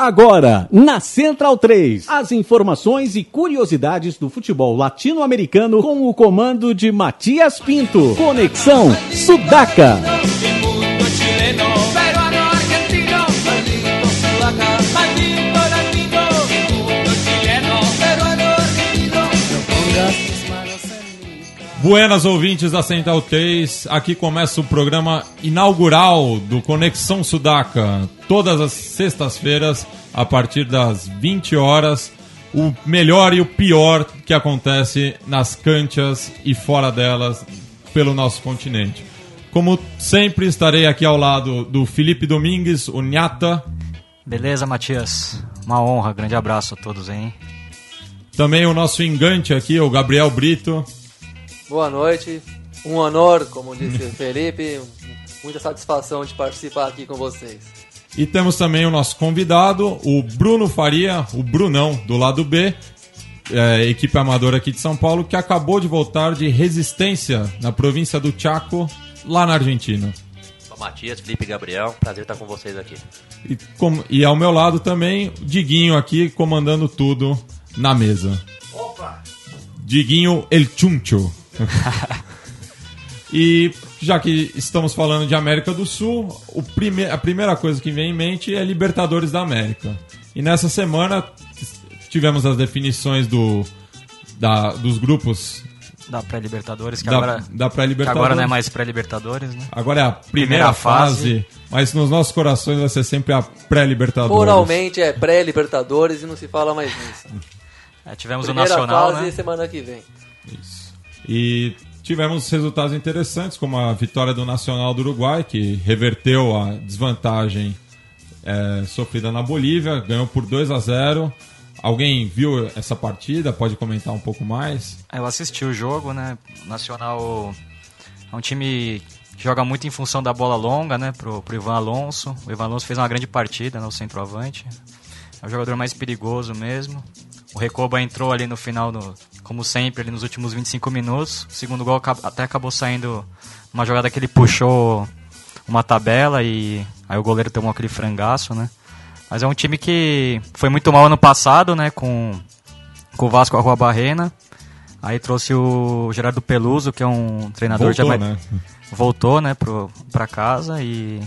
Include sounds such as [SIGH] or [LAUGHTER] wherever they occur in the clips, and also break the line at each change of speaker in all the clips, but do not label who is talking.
Agora, na Central 3, as informações e curiosidades do futebol latino-americano com o comando de Matias Pinto. Conexão Sudaca.
Buenas ouvintes da Central 3, aqui começa o programa inaugural do Conexão Sudaca, todas as sextas-feiras, a partir das 20 horas, o melhor e o pior que acontece nas canchas e fora delas pelo nosso continente. Como sempre, estarei aqui ao lado do Felipe Domingues, o Nhata.
Beleza, Matias? Uma honra, grande abraço a todos, hein?
Também o nosso engante aqui, o Gabriel Brito.
Boa noite. Um honor, como disse o Felipe. Muita satisfação de participar aqui com vocês.
E temos também o nosso convidado, o Bruno Faria, o Brunão, do lado B, é, equipe amadora aqui de São Paulo, que acabou de voltar de resistência na província do Chaco, lá na Argentina.
Sou Matias, Felipe e Gabriel, prazer estar com vocês aqui.
E, com, e ao meu lado também, o Diguinho aqui comandando tudo na mesa. Opa! Diguinho El Chuncho. [LAUGHS] e já que estamos falando de América do Sul, o prime a primeira coisa que vem em mente é Libertadores da América. E nessa semana tivemos as definições do, da, dos grupos
da pré-Libertadores, que,
da,
agora,
da pré
que agora não é mais pré-Libertadores, né?
Agora é a primeira, primeira fase, fase, mas nos nossos corações vai ser sempre a pré-Libertadores.
Moralmente é pré-Libertadores e não se fala mais nisso. [LAUGHS]
É, tivemos
primeira
o Nacional,
fase
né?
semana que vem.
Isso. E tivemos resultados interessantes, como a vitória do Nacional do Uruguai, que reverteu a desvantagem é, sofrida na Bolívia, ganhou por 2 a 0 Alguém viu essa partida? Pode comentar um pouco mais?
Eu assisti o jogo, né? O Nacional é um time que joga muito em função da bola longa, né? Pro, pro Ivan Alonso. O Ivan Alonso fez uma grande partida no centroavante. É o jogador mais perigoso mesmo. O Recoba entrou ali no final, no, como sempre, ali nos últimos 25 minutos. O segundo gol até acabou saindo uma jogada que ele puxou uma tabela e aí o goleiro tomou aquele frangaço, né? Mas é um time que foi muito mal ano passado, né? Com, com o Vasco Rua Barrena. Aí trouxe o Gerardo Peluso, que é um treinador
Voltou,
já
né?
voltou, né, pro, pra casa e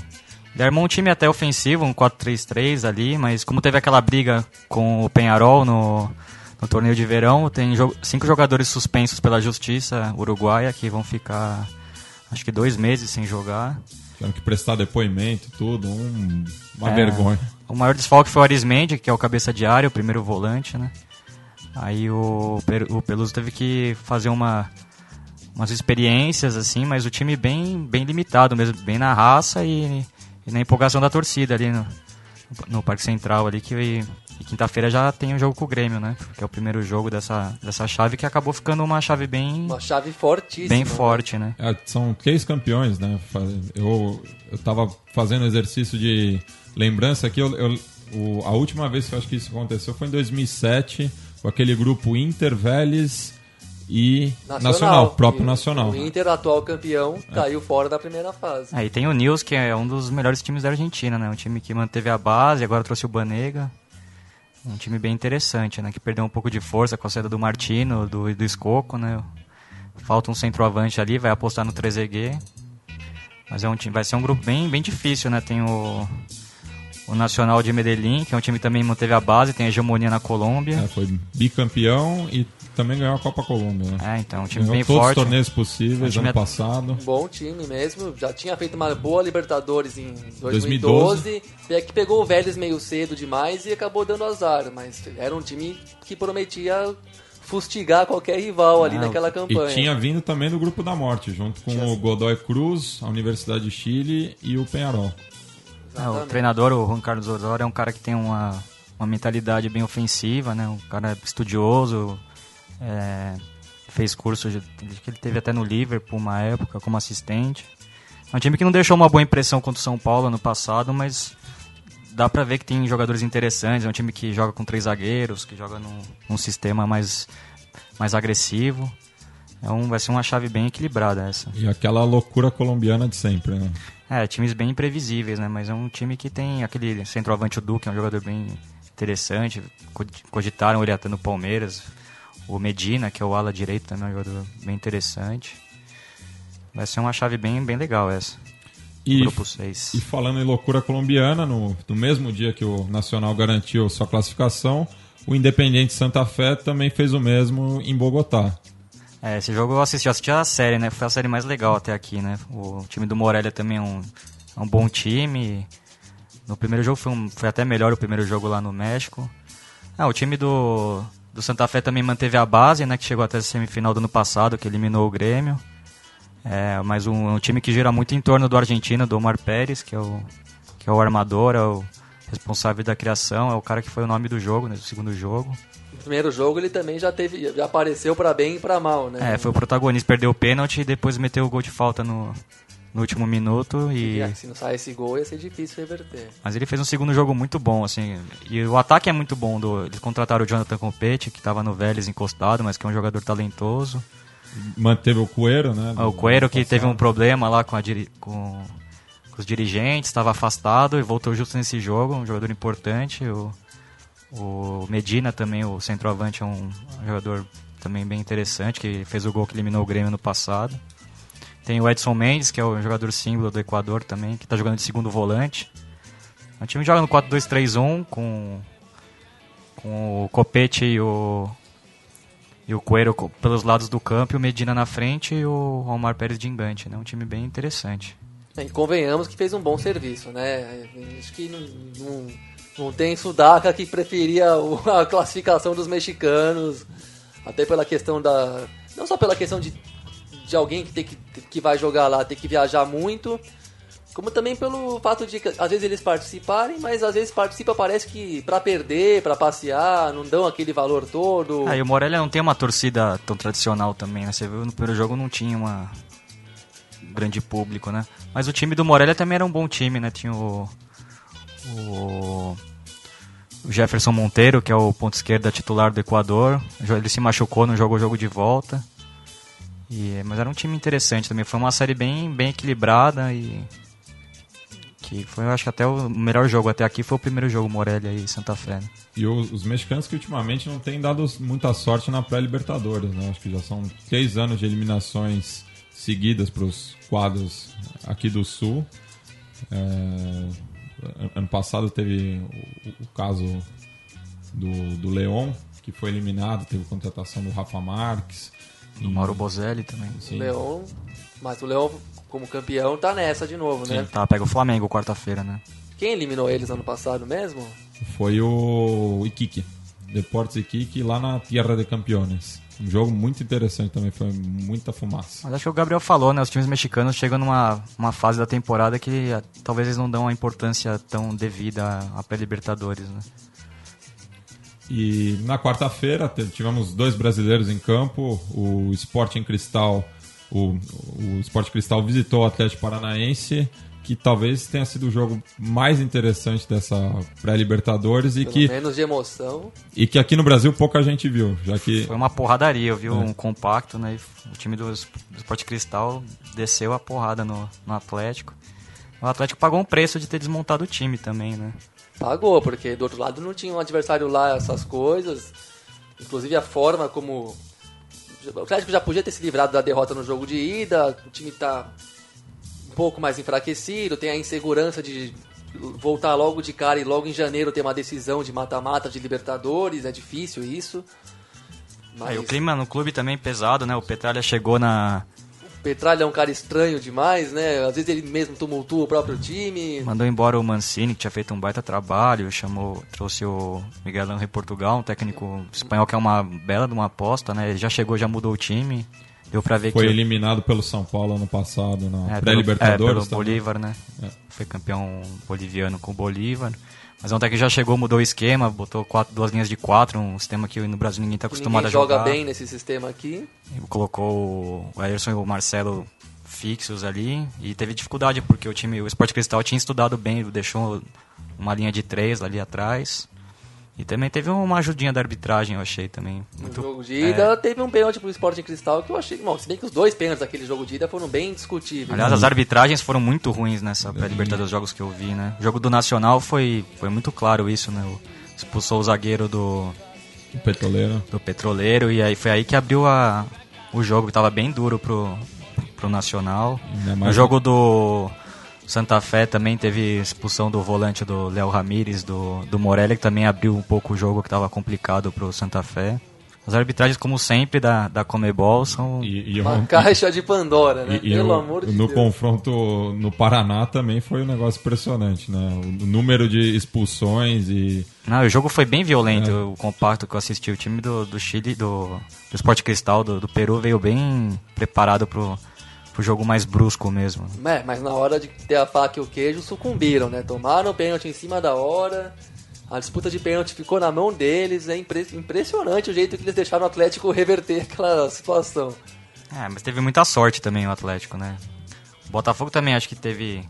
ele armou um time até ofensivo, um 4-3-3 ali, mas como teve aquela briga com o Penharol no, no torneio de verão, tem jo cinco jogadores suspensos pela justiça uruguaia que vão ficar, acho que dois meses sem jogar.
Tiveram que prestar depoimento tudo, um, uma é, vergonha.
O maior desfalque foi o Arismendi, que é o cabeça de área, o primeiro volante, né? Aí o, o Peluso teve que fazer uma, umas experiências, assim, mas o time bem, bem limitado mesmo, bem na raça e e na empolgação da torcida ali no, no Parque Central ali, que e quinta-feira já tem o um jogo com o Grêmio, né? Que é o primeiro jogo dessa, dessa chave que acabou ficando uma chave bem.
Uma chave fortíssima.
Bem forte, né?
É, são três campeões, né? Eu, eu tava fazendo exercício de lembrança aqui. Eu, eu, o, a última vez que eu acho que isso aconteceu foi em 2007, com aquele grupo Inter, Vélez, e Nacional, Nacional próprio Nacional.
O Inter, atual campeão, é. caiu fora da primeira fase.
Aí tem o Nils, que é um dos melhores times da Argentina, né? Um time que manteve a base, agora trouxe o Banega. Um time bem interessante, né? Que perdeu um pouco de força com a saída do Martino, do, do Escoco, né? Falta um centroavante ali, vai apostar no 3EG. Mas é um time, vai ser um grupo bem, bem difícil, né? Tem o, o Nacional de Medellín, que é um time que também manteve a base, tem a hegemonia na Colômbia.
É, foi bicampeão e também ganhou a Copa Colômbia. Né?
É, então, um time
ganhou
bem
todos
forte.
os torneios possíveis um ano passado.
Bom time mesmo, já tinha feito uma boa Libertadores em 2012. 2012. É que pegou o Vélez meio cedo demais e acabou dando azar, mas era um time que prometia fustigar qualquer rival ali naquela campanha.
E tinha vindo também do grupo da morte, junto com tinha... o Godoy Cruz, a Universidade de Chile e o Penharol.
É, o treinador, o Juan Carlos Osório, é um cara que tem uma, uma mentalidade bem ofensiva, né? Um cara estudioso, é, fez curso de, que ele teve até no Liverpool uma época como assistente. É um time que não deixou uma boa impressão contra o São Paulo ano passado, mas dá pra ver que tem jogadores interessantes. É um time que joga com três zagueiros, que joga num, num sistema mais, mais agressivo. É um, vai ser uma chave bem equilibrada essa.
E aquela loucura colombiana de sempre, né?
É, times bem imprevisíveis, né? Mas é um time que tem aquele centroavante, o Duque, é um jogador bem interessante. Cogitaram ele até no Palmeiras. O Medina, que é o ala direito, também é um jogador bem interessante. Vai ser uma chave bem, bem legal essa.
E, grupo 6. E falando em loucura colombiana, no, no mesmo dia que o Nacional garantiu sua classificação, o Independente Santa Fé também fez o mesmo em Bogotá.
É, esse jogo eu assisti, eu assisti a série, né? Foi a série mais legal até aqui, né? O time do Morelia também é um, é um bom time. No primeiro jogo foi, um, foi até melhor o primeiro jogo lá no México. Ah, o time do, do Santa Fé também manteve a base, né? Que chegou até a semifinal do ano passado, que eliminou o Grêmio. É, mas um, um, time que gira muito em torno do argentino, do Omar Pérez, que é o, que é o armador, é o responsável da criação, é o cara que foi o nome do jogo, né, do segundo jogo.
No primeiro jogo ele também já teve, já apareceu para bem e para mal, né?
É, foi o protagonista, perdeu o pênalti e depois meteu o gol de falta no, no último minuto e...
se não sair esse gol ia ser difícil reverter.
Mas ele fez um segundo jogo muito bom, assim, e o ataque é muito bom, do, eles contrataram o Jonathan Compete, que estava no Vélez encostado, mas que é um jogador talentoso
manteve o Coelho, né?
O Coelho que teve um problema lá com, a, com, com os dirigentes, estava afastado e voltou justo nesse jogo, um jogador importante. O, o Medina também, o centroavante, é um jogador também bem interessante, que fez o gol que eliminou o Grêmio no passado. Tem o Edson Mendes, que é o jogador símbolo do Equador também, que está jogando de segundo volante. O time joga no 4-2-3-1 com, com o Copete e o, e o Coelho pelos lados do campo, e o Medina na frente e o Omar Pérez de engante, né? Um time bem interessante.
É, e convenhamos que fez um bom serviço, né? Acho que não, não, não tem Sudaca que preferia a classificação dos mexicanos, até pela questão da... Não só pela questão de, de alguém que, tem que, que vai jogar lá ter que viajar muito, como também pelo fato de que às vezes eles participarem, mas às vezes participa parece que para perder, para passear, não dão aquele valor todo.
Ah, e o Morelia não tem uma torcida tão tradicional também, né? Você viu no primeiro jogo não tinha uma grande público, né? Mas o time do Morelia também era um bom time, né? Tinha o o, o Jefferson Monteiro, que é o ponto esquerda titular do Equador. Ele se machucou, não jogou o jogo de volta. E, mas era um time interessante também. Foi uma série bem, bem equilibrada e que foi, eu acho que até o melhor jogo até aqui foi o primeiro jogo, Morelia e Santa Fé. Né?
E os, os, mexicanos que ultimamente não têm dado muita sorte na pré-Libertadores, né? Acho que já são três anos de eliminações seguidas para os quadros aqui do Sul. É, ano passado teve o, o caso do, do Leon, que foi eliminado, teve contratação do Rafa Marques.
Do Mauro Bozelli também.
Sim. Leon, mas o Leon como campeão, tá nessa de novo, Sim, né?
Tá, pega o Flamengo quarta-feira, né?
Quem eliminou eles ano passado mesmo?
Foi o Iquique. Deportes Iquique lá na Tierra de Campeones. Um jogo muito interessante também, foi muita fumaça.
Mas acho que o Gabriel falou, né? Os times mexicanos chegam numa uma fase da temporada que a, talvez eles não dão a importância tão devida à pré-Libertadores, né?
E na quarta-feira tivemos dois brasileiros em campo, o Sporting Cristal o, o Sport Cristal visitou o Atlético Paranaense, que talvez tenha sido o jogo mais interessante dessa pré-Libertadores e que
menos de emoção
e que aqui no Brasil pouca gente viu, já que
foi uma porradaria, eu vi é. um compacto, né? O time do, do Sport Cristal desceu a porrada no, no Atlético. O Atlético pagou um preço de ter desmontado o time também, né?
Pagou, porque do outro lado não tinha um adversário lá essas coisas. Inclusive a forma como o Atlético já podia ter se livrado da derrota no jogo de ida, o time está um pouco mais enfraquecido, tem a insegurança de voltar logo de cara e logo em janeiro ter uma decisão de mata-mata de Libertadores, é difícil isso.
Mas... o clima no clube também pesado, né? O Petralha chegou na
Petralha é um cara estranho demais, né? Às vezes ele mesmo tumultua o próprio time.
Mandou embora o Mancini, que tinha feito um baita trabalho, chamou, trouxe o Miguel Angel Portugal, um técnico espanhol que é uma bela de uma aposta, né? Ele já chegou, já mudou o time. Deu pra ver
Foi
que...
eliminado pelo São Paulo ano passado na é, pré-Libertadores.
É, pelo Bolívar, né? É. Foi campeão boliviano com o Bolívar. Mas ontem que já chegou, mudou o esquema, botou quatro, duas linhas de quatro, um sistema que no Brasil ninguém está acostumado ninguém a jogar.
joga bem nesse sistema aqui.
Colocou o Ederson e o Marcelo fixos ali e teve dificuldade porque o time, o Sport Cristal tinha estudado bem, deixou uma linha de três ali atrás. E também teve uma ajudinha da arbitragem, eu achei também. Muito...
No jogo de ida, é. teve um pênalti pro Sporting Cristal que eu achei. Bom, se bem que os dois pênaltis daquele jogo de ida foram bem discutíveis.
Aliás, as arbitragens foram muito ruins nessa pré-libertadores jogos que eu vi, né? O jogo do Nacional foi, foi muito claro isso, né? O, expulsou o zagueiro do.
O petroleiro.
Do petroleiro, e aí foi aí que abriu a, o jogo, que tava bem duro pro, pro Nacional. O jogo do Santa Fé também teve expulsão do volante do Léo Ramírez, do, do Morelli, que também abriu um pouco o jogo que estava complicado para o Santa Fé. As arbitragens, como sempre, da, da Comebol são.
E, e uma caixa de Pandora, né?
E, Pelo amor de no Deus. No confronto no Paraná também foi um negócio impressionante, né? O número de expulsões e.
Não, o jogo foi bem violento, é. o compacto que eu assisti. O time do, do Chile, do, do Sport Cristal, do, do Peru, veio bem preparado pro pro jogo mais brusco mesmo.
É, mas na hora de ter a faca e o queijo, sucumbiram, né? Tomaram o pênalti em cima da hora. A disputa de pênalti ficou na mão deles. É impressionante o jeito que eles deixaram o Atlético reverter [LAUGHS] aquela situação.
É, mas teve muita sorte também o Atlético, né? O Botafogo também acho que teve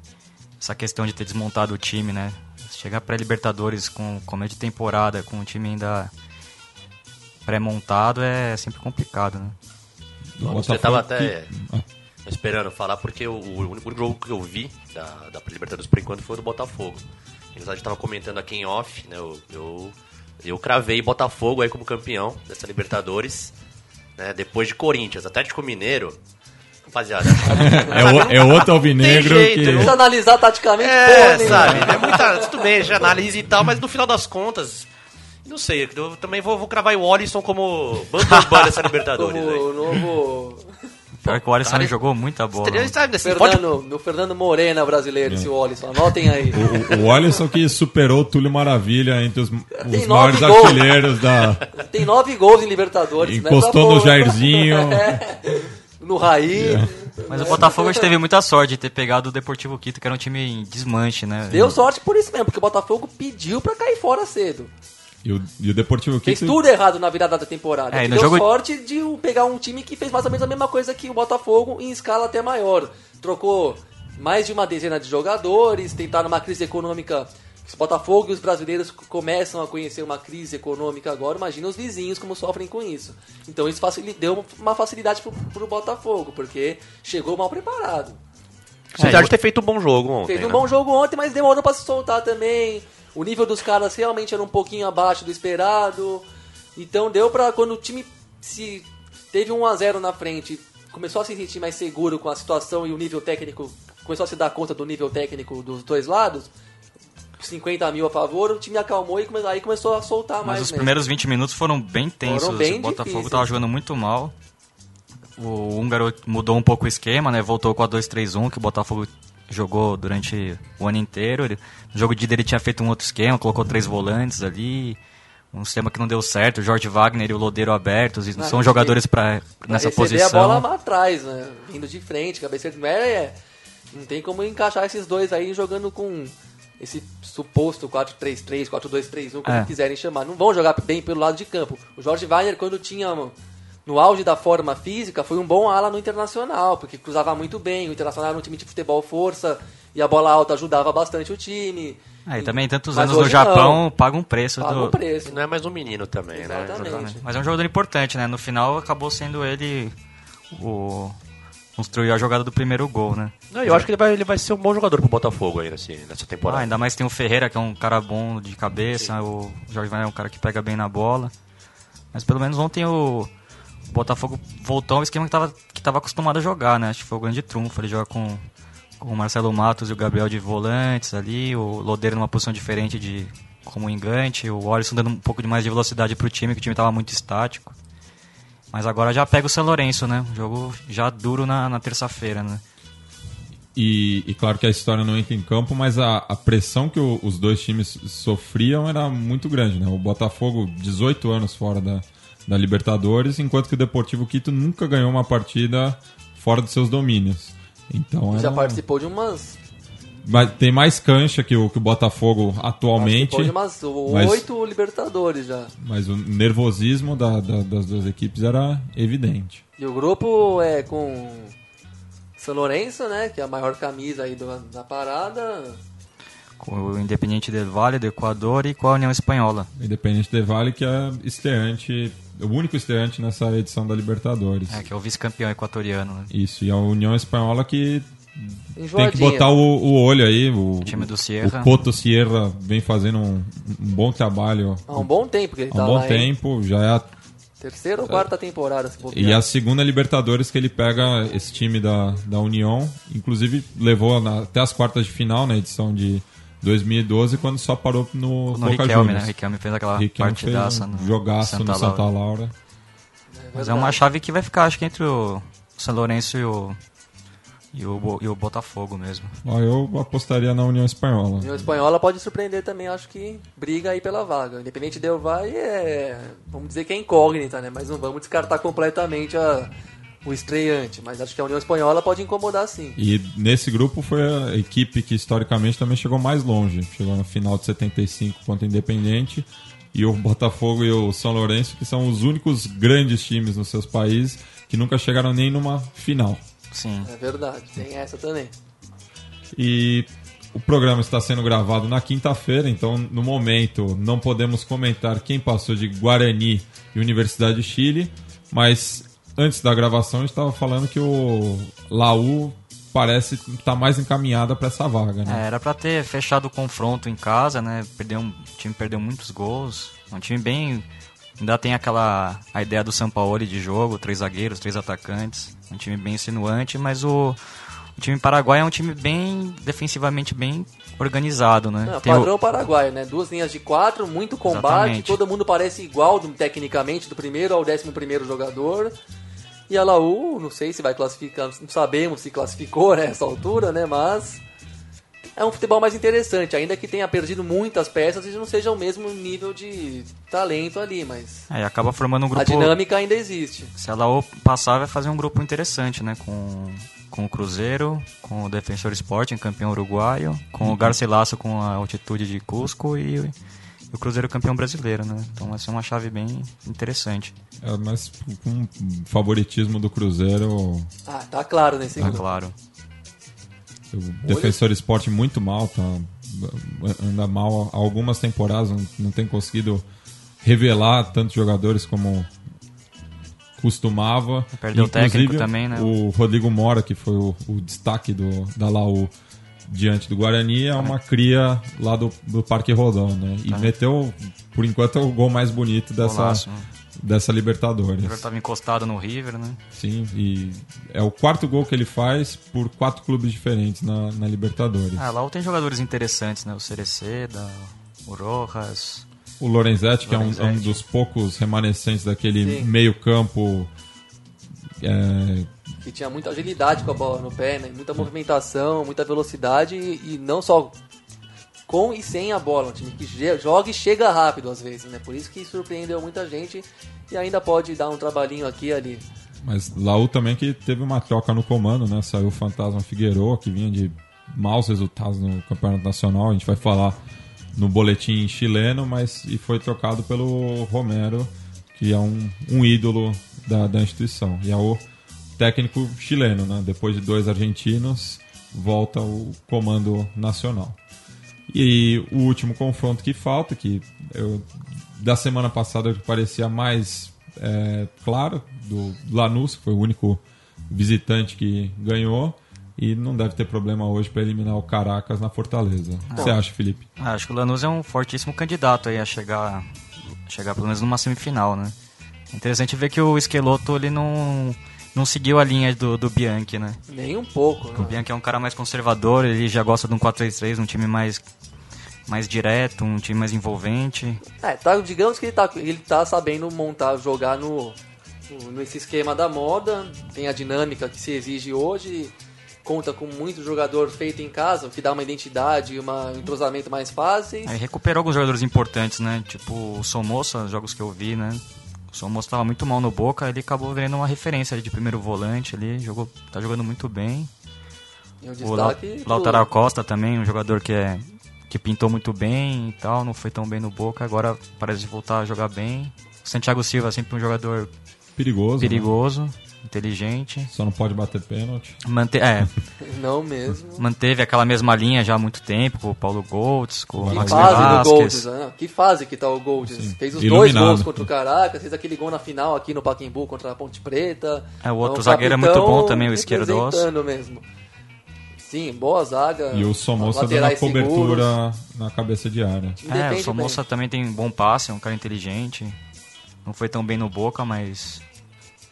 essa questão de ter desmontado o time, né? Chegar pré-Libertadores com começo de temporada, com o time ainda pré-montado é sempre complicado, né?
Você tava até. Que esperando falar, porque o, o único jogo que eu vi da, da Libertadores por enquanto foi o do Botafogo. A gente estava comentando aqui em off, né? Eu, eu, eu cravei Botafogo aí como campeão dessa Libertadores, né? Depois de Corinthians, Atlético Mineiro. Rapaziada, [LAUGHS]
é, o, é outro alvinegro
jeito, que... Não analisar taticamente,
é, porra, sabe? É muita, tudo bem, já análise e tal, mas no final das contas, não sei, eu também vou, vou cravar o Alisson como bambambam dessa [LAUGHS] Libertadores.
o novo
Pior que o Alisson cara, jogou muita bola.
Sabe, assim, Fernando, pode... Meu Fernando Morena brasileiro, é. esse Alisson. Anotem aí.
O, o Alisson que superou o Túlio Maravilha entre os, os maiores gols. artilheiros da. [LAUGHS]
Tem nove gols em Libertadores.
Né? Encostou no Jairzinho. [LAUGHS]
é. No Raí. É.
Mas o Botafogo teve muita sorte de ter pegado o Deportivo Quito, que era um time em desmanche, né?
Deu sorte por isso mesmo, porque o Botafogo pediu pra cair fora cedo.
E o, e o Deportivo
Quito... Fez tudo errado na virada da temporada. É, deu jogo... sorte de pegar um time que fez mais ou menos a mesma coisa que o Botafogo em escala até maior. Trocou mais de uma dezena de jogadores, tentaram uma crise econômica. Os Botafogo e os brasileiros começam a conhecer uma crise econômica agora. Imagina os vizinhos como sofrem com isso. Então isso deu uma facilidade pro, pro Botafogo, porque chegou mal preparado.
Apesar é, de ter feito um bom jogo ontem.
Fez um né? bom jogo ontem, mas demorou para se soltar também. O nível dos caras realmente era um pouquinho abaixo do esperado. Então deu pra quando o time se teve um a 0 na frente, começou a se sentir mais seguro com a situação e o nível técnico, começou a se dar conta do nível técnico dos dois lados. 50 mil a favor, o time acalmou e aí começou a soltar
Mas
mais.
Mas os mesmo. primeiros 20 minutos foram bem tensos. Foram bem o Botafogo difíceis. tava jogando muito mal. O húngaro mudou um pouco o esquema, né? Voltou com a 2-3-1, que o Botafogo jogou durante o ano inteiro. Ele, no jogo de ele tinha feito um outro esquema, colocou três volantes ali. Um sistema que não deu certo, o Jorge Wagner e o Lodeiro abertos, não são jogadores para nessa posição. a
bola lá atrás, né? Vindo de frente, cabeceira de é, Não tem como encaixar esses dois aí jogando com esse suposto 4-3-3, 4-2-3-1, como é. quiserem chamar. Não vão jogar bem pelo lado de campo. O Jorge Wagner, quando tinha no auge da forma física, foi um bom ala no Internacional, porque cruzava muito bem. O Internacional era um time de futebol força e a bola alta ajudava bastante o time.
Ah, e, também tantos anos no Japão não. paga um preço.
Paga
do...
um preço.
Não é mais um menino também,
Exatamente. né? Exatamente.
Mas é um jogador importante, né? No final acabou sendo ele o construiu a jogada do primeiro gol, né?
Não, eu acho que ele vai, ele vai ser um bom jogador pro Botafogo aí nesse, nessa temporada.
Ah, ainda mais tem o Ferreira, que é um cara bom de cabeça, Sim. o Jorge Vai é um cara que pega bem na bola. Mas pelo menos ontem o, o Botafogo voltou ao esquema que estava que tava acostumado a jogar, né? Acho que foi o grande trunfo. Ele joga com, com o Marcelo Matos e o Gabriel de volantes ali, o Lodeiro numa posição diferente de como engante, o Alisson dando um pouco de mais de velocidade para o time, que o time estava muito estático. Mas agora já pega o São Lourenço, né? Um jogo já duro na, na terça-feira, né?
E, e, claro que a história não entra em campo, mas a, a pressão que o, os dois times sofriam era muito grande, né? O Botafogo, 18 anos fora da, da Libertadores, enquanto que o Deportivo Quito nunca ganhou uma partida fora dos seus domínios. Então
Já participou de umas.
Mas tem mais cancha que o, que o Botafogo atualmente.
Participou de umas oito mas... Libertadores já.
Mas o nervosismo da, da, das duas equipes era evidente.
E o grupo é com São Lourenço, né? Que é a maior camisa aí do, da parada.
com o Independiente del Valle do Equador e com a União Espanhola.
Independiente del Valle que é estreante, o único estreante nessa edição da Libertadores.
É, que é o vice-campeão equatoriano. Né?
Isso, e a União Espanhola que tem que botar o, o olho aí. O,
o, time do Sierra.
O Coto Sierra vem fazendo um, um bom trabalho.
Há um bom tempo que ele
Há
tá
um bom
lá,
tempo, já é a
Terceira ou quarta temporada, se
E a segunda Libertadores que ele pega esse time da, da União. Inclusive levou na, até as quartas de final na edição de 2012, quando só parou no,
no
Boca
Riquelme,
Juniors.
né? Riquelme fez aquela
Riquelme
partidaça
fez um
no
jogaço
Santa
no Santa Laura.
É
Mas é uma chave que vai ficar, acho que entre o São Lourenço e o, e o, e o Botafogo mesmo.
Ó, eu apostaria na União Espanhola.
A União Espanhola pode surpreender também, acho que briga aí pela vaga. Independente Del Valle é, vamos dizer que é incógnita, né? Mas não vamos descartar completamente a, o estreante. Mas acho que a União Espanhola pode incomodar sim.
E nesse grupo foi a equipe que historicamente também chegou mais longe. Chegou na final de 75 contra o Independente. E o Botafogo e o São Lourenço, que são os únicos grandes times nos seus países que nunca chegaram nem numa final.
Sim.
É verdade, tem essa também.
E o programa está sendo gravado na quinta-feira, então no momento não podemos comentar quem passou de Guarani e Universidade de Chile, mas antes da gravação a gente estava falando que o Laú parece estar mais encaminhada para essa vaga,
É,
né?
era pra ter fechado o confronto em casa, né? Perdeu, um- o time perdeu muitos gols. É um time bem. Ainda tem aquela a ideia do Sampaoli de jogo, três zagueiros, três atacantes. Um time bem insinuante, mas o, o time paraguaio é um time bem defensivamente bem organizado, né?
Não,
Tem o-
padrão paraguaio, né? Duas linhas de quatro, muito combate,
Exatamente.
todo mundo parece igual tecnicamente, do primeiro ao décimo primeiro jogador. E a Laú, não sei se vai classificar, não sabemos se classificou né, nessa altura, né? Mas é um futebol mais interessante, ainda que tenha perdido muitas peças e não seja o mesmo nível de talento ali, mas
É, acaba formando um
a
grupo.
dinâmica ainda existe.
Se a Laú passar, vai fazer um grupo interessante, né? Com, com o Cruzeiro, com o Defensor Sporting, campeão uruguaio, com o Garcilaso com a altitude de Cusco e, o Cruzeiro campeão brasileiro, né? Então vai ser uma chave bem interessante.
É, mas com o favoritismo do Cruzeiro,
Ah, tá claro nesse
Tá
grupo.
claro.
o Defensor Esporte muito mal, tá, anda mal há algumas temporadas, não, não tem conseguido revelar tantos jogadores como costumava.
Perdeu o técnico
Inclusive,
também, né?
O Rodrigo Mora, que foi o, o destaque do, da Laú diante do Guarani, é uma cria lá do, do Parque Rodão, né? E meteu, por enquanto, é o gol mais bonito dessa,
Golaço, né?
dessa
O
Libertadores.
River tava encostado no River, né?
Sim, e é o quarto gol que ele faz por quatro clubes diferentes na, na Libertadores.
Ah, lá tem jogadores interessantes, né? O Cereceda, o Rojas.
O Lorenzetti, que é um, é um
Lorenzetti.
dos poucos remanescentes daquele meio-campo. é,
que tinha muita agilidade com a bola no pé, né? muita movimentação, muita velocidade e, e não só com e sem a bola, um time que joga e chega rápido às vezes, né? Por isso que surpreendeu muita gente e ainda pode dar um trabalhinho aqui e ali.
mas Laú também que teve uma troca no comando, né? Saiu o Fantasma Figueroa, que vinha de maus resultados no Campeonato Nacional. A gente vai falar no boletim chileno, mas e foi trocado pelo Romero, que é um, um ídolo da, da instituição. E é o técnico chileno, né? Depois de dois argentinos, volta o comando nacional. E o último confronto que falta, que eu, da semana passada que parecia mais é, claro, do Lanús, que foi o único visitante que ganhou. E não deve ter problema hoje para eliminar o Caracas na Fortaleza. O que você acha, Felipe?
Ah, acho que o Lanús é um fortíssimo candidato aí a chegar, chegar pelo menos numa semifinal, né? Interessante ver que o Esqueloto ele não, não seguiu a linha do, do Bianchi, né?
Nem um pouco.
O
Né?
Bianchi é um cara mais conservador, ele já gosta de um 4-3-3, um time mais, mais direto, um time mais envolvente.
É, tá, digamos que ele tá, ele tá sabendo montar, jogar no, no- nesse esquema da moda, tem a dinâmica que se exige hoje, conta com muito jogador feito em casa, o que dá uma identidade e um entrosamento mais fáceis.
Aí recuperou alguns jogadores importantes, né? Tipo o Somoza, jogos que eu vi, né? O Somoza tava muito mal no Boca, ele acabou virando uma referência ali de primeiro volante ali, jogou, tá jogando muito bem.
E o
Lautaro Costa também, um jogador que é que pintou muito bem e tal, não foi tão bem no Boca, agora parece voltar a jogar bem. O Santiago Silva é sempre um jogador
Perigoso. né?
Inteligente.
Só não pode bater pênalti.
Mante é. [LAUGHS]
não mesmo.
Manteve aquela mesma linha já há muito tempo, com o Paulo Golds, com
que
o Max
fase do Golds, né? Que fase que tá o Golds. Sim. Fez os Iluminado. dois gols contra o Caracas, fez aquele gol na final aqui no Paquimbu contra a Ponte Preta.
É, o outro é um zagueiro é muito bom também, o esquerdo
mesmo. Sim, boa zaga.
E o Somoza dando a cobertura seguros. na cabeça de área.
É, o Somoza também tem bom passe, é um cara inteligente. Não foi tão bem no Boca, mas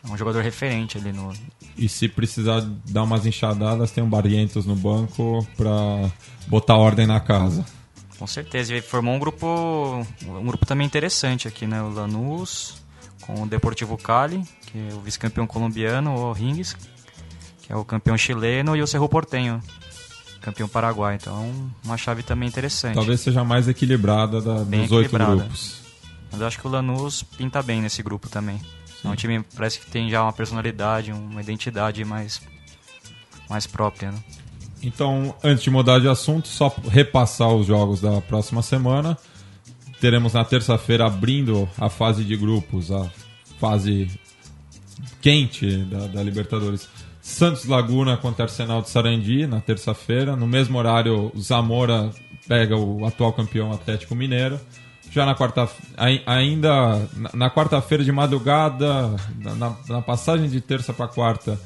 é um jogador referente ali no.
E se precisar dar umas enxadadas, tem um Barrientos no banco para botar ordem na casa.
Com certeza, ele formou um grupo, um grupo também interessante aqui, né? O Lanús com o Deportivo Cali, que é o vice-campeão colombiano, o Rings, que é o campeão chileno, e o Cerro Portenho, campeão paraguai. Então, uma chave também interessante.
Talvez seja mais equilibrada da, dos oito grupos.
Mas eu acho que o Lanús pinta bem nesse grupo também. É um time parece que tem já uma personalidade, uma identidade mais, mais própria. Né?
Então, antes de mudar de assunto, só repassar os jogos da próxima semana. Teremos na terça-feira abrindo a fase de grupos, a fase quente da, da Libertadores. Santos Laguna contra Arsenal de Sarandi na terça-feira. No mesmo horário, Zamora pega o atual campeão Atlético Mineiro já na quarta ainda na quarta-feira de madrugada, na, na, passagem de terça para quarta,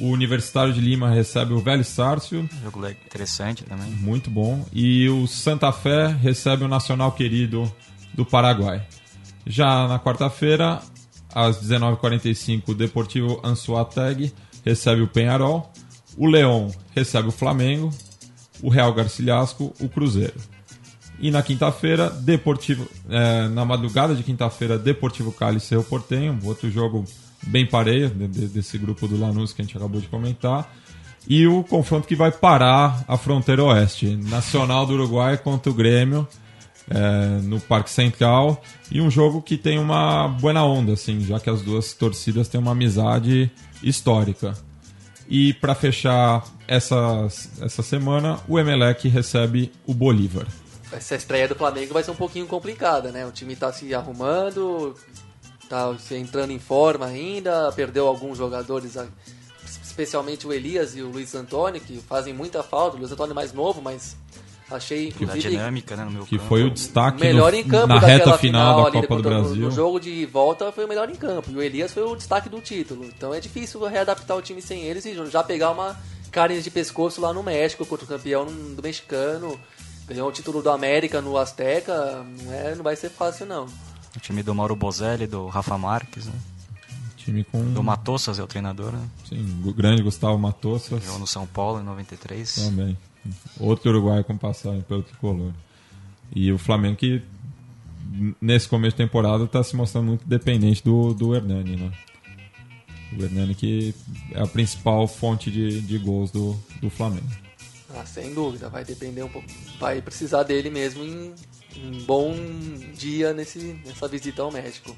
o Universitário de Lima recebe o Velho Sárcio.
Jogo interessante também.
Muito bom. E o Santa Fé recebe o Nacional Querido do Paraguai. Já na quarta-feira, às 19h45, o Deportivo Ansuateg recebe o Penharol. O Leão recebe o Flamengo. O Real Garcilasco, o Cruzeiro. E na quinta-feira, Deportivo. É, na madrugada de quinta-feira, Deportivo Cali e Portenho, outro jogo bem pareio de, de, desse grupo do Lanús que a gente acabou de comentar. E o confronto que vai parar a fronteira oeste. Nacional do Uruguai contra o Grêmio é, no Parque Central. E um jogo que tem uma buena onda, assim, já que as duas torcidas têm uma amizade histórica. E para fechar essa, essa semana, o Emelec recebe o Bolívar
essa estreia do Flamengo vai ser um pouquinho complicada, né? O time está se arrumando, está entrando em forma ainda, perdeu alguns jogadores, especialmente o Elias e o Luiz Antônio, que fazem muita falta. O Luiz Antônio é mais novo, mas achei
inclusive dinâmica, né, no meu
que campo. foi o destaque melhor no, em campo na reta final, da Copa do Brasil. No,
no jogo de volta foi o melhor em campo e o Elias foi o destaque do título. Então é difícil readaptar o time sem eles e já pegar uma carne de pescoço lá no México contra o campeão do mexicano. Ganhou o título do América no Azteca, não, é, não vai ser fácil não.
O time do Mauro Bozelli, do Rafa Marques, né?
Time com...
Do Matossas é o treinador, né?
Sim, o grande Gustavo Matossas.
Jogou no São Paulo em 93.
Também. Outro Uruguai com passagem pelo tricolor. E o Flamengo que nesse começo de temporada está se mostrando muito dependente do, do Hernani, né? O Hernani que é a principal fonte de, de gols do, do Flamengo.
Ah, sem dúvida, vai depender um pouco. Vai precisar dele mesmo em um bom dia nesse, nessa visita ao México.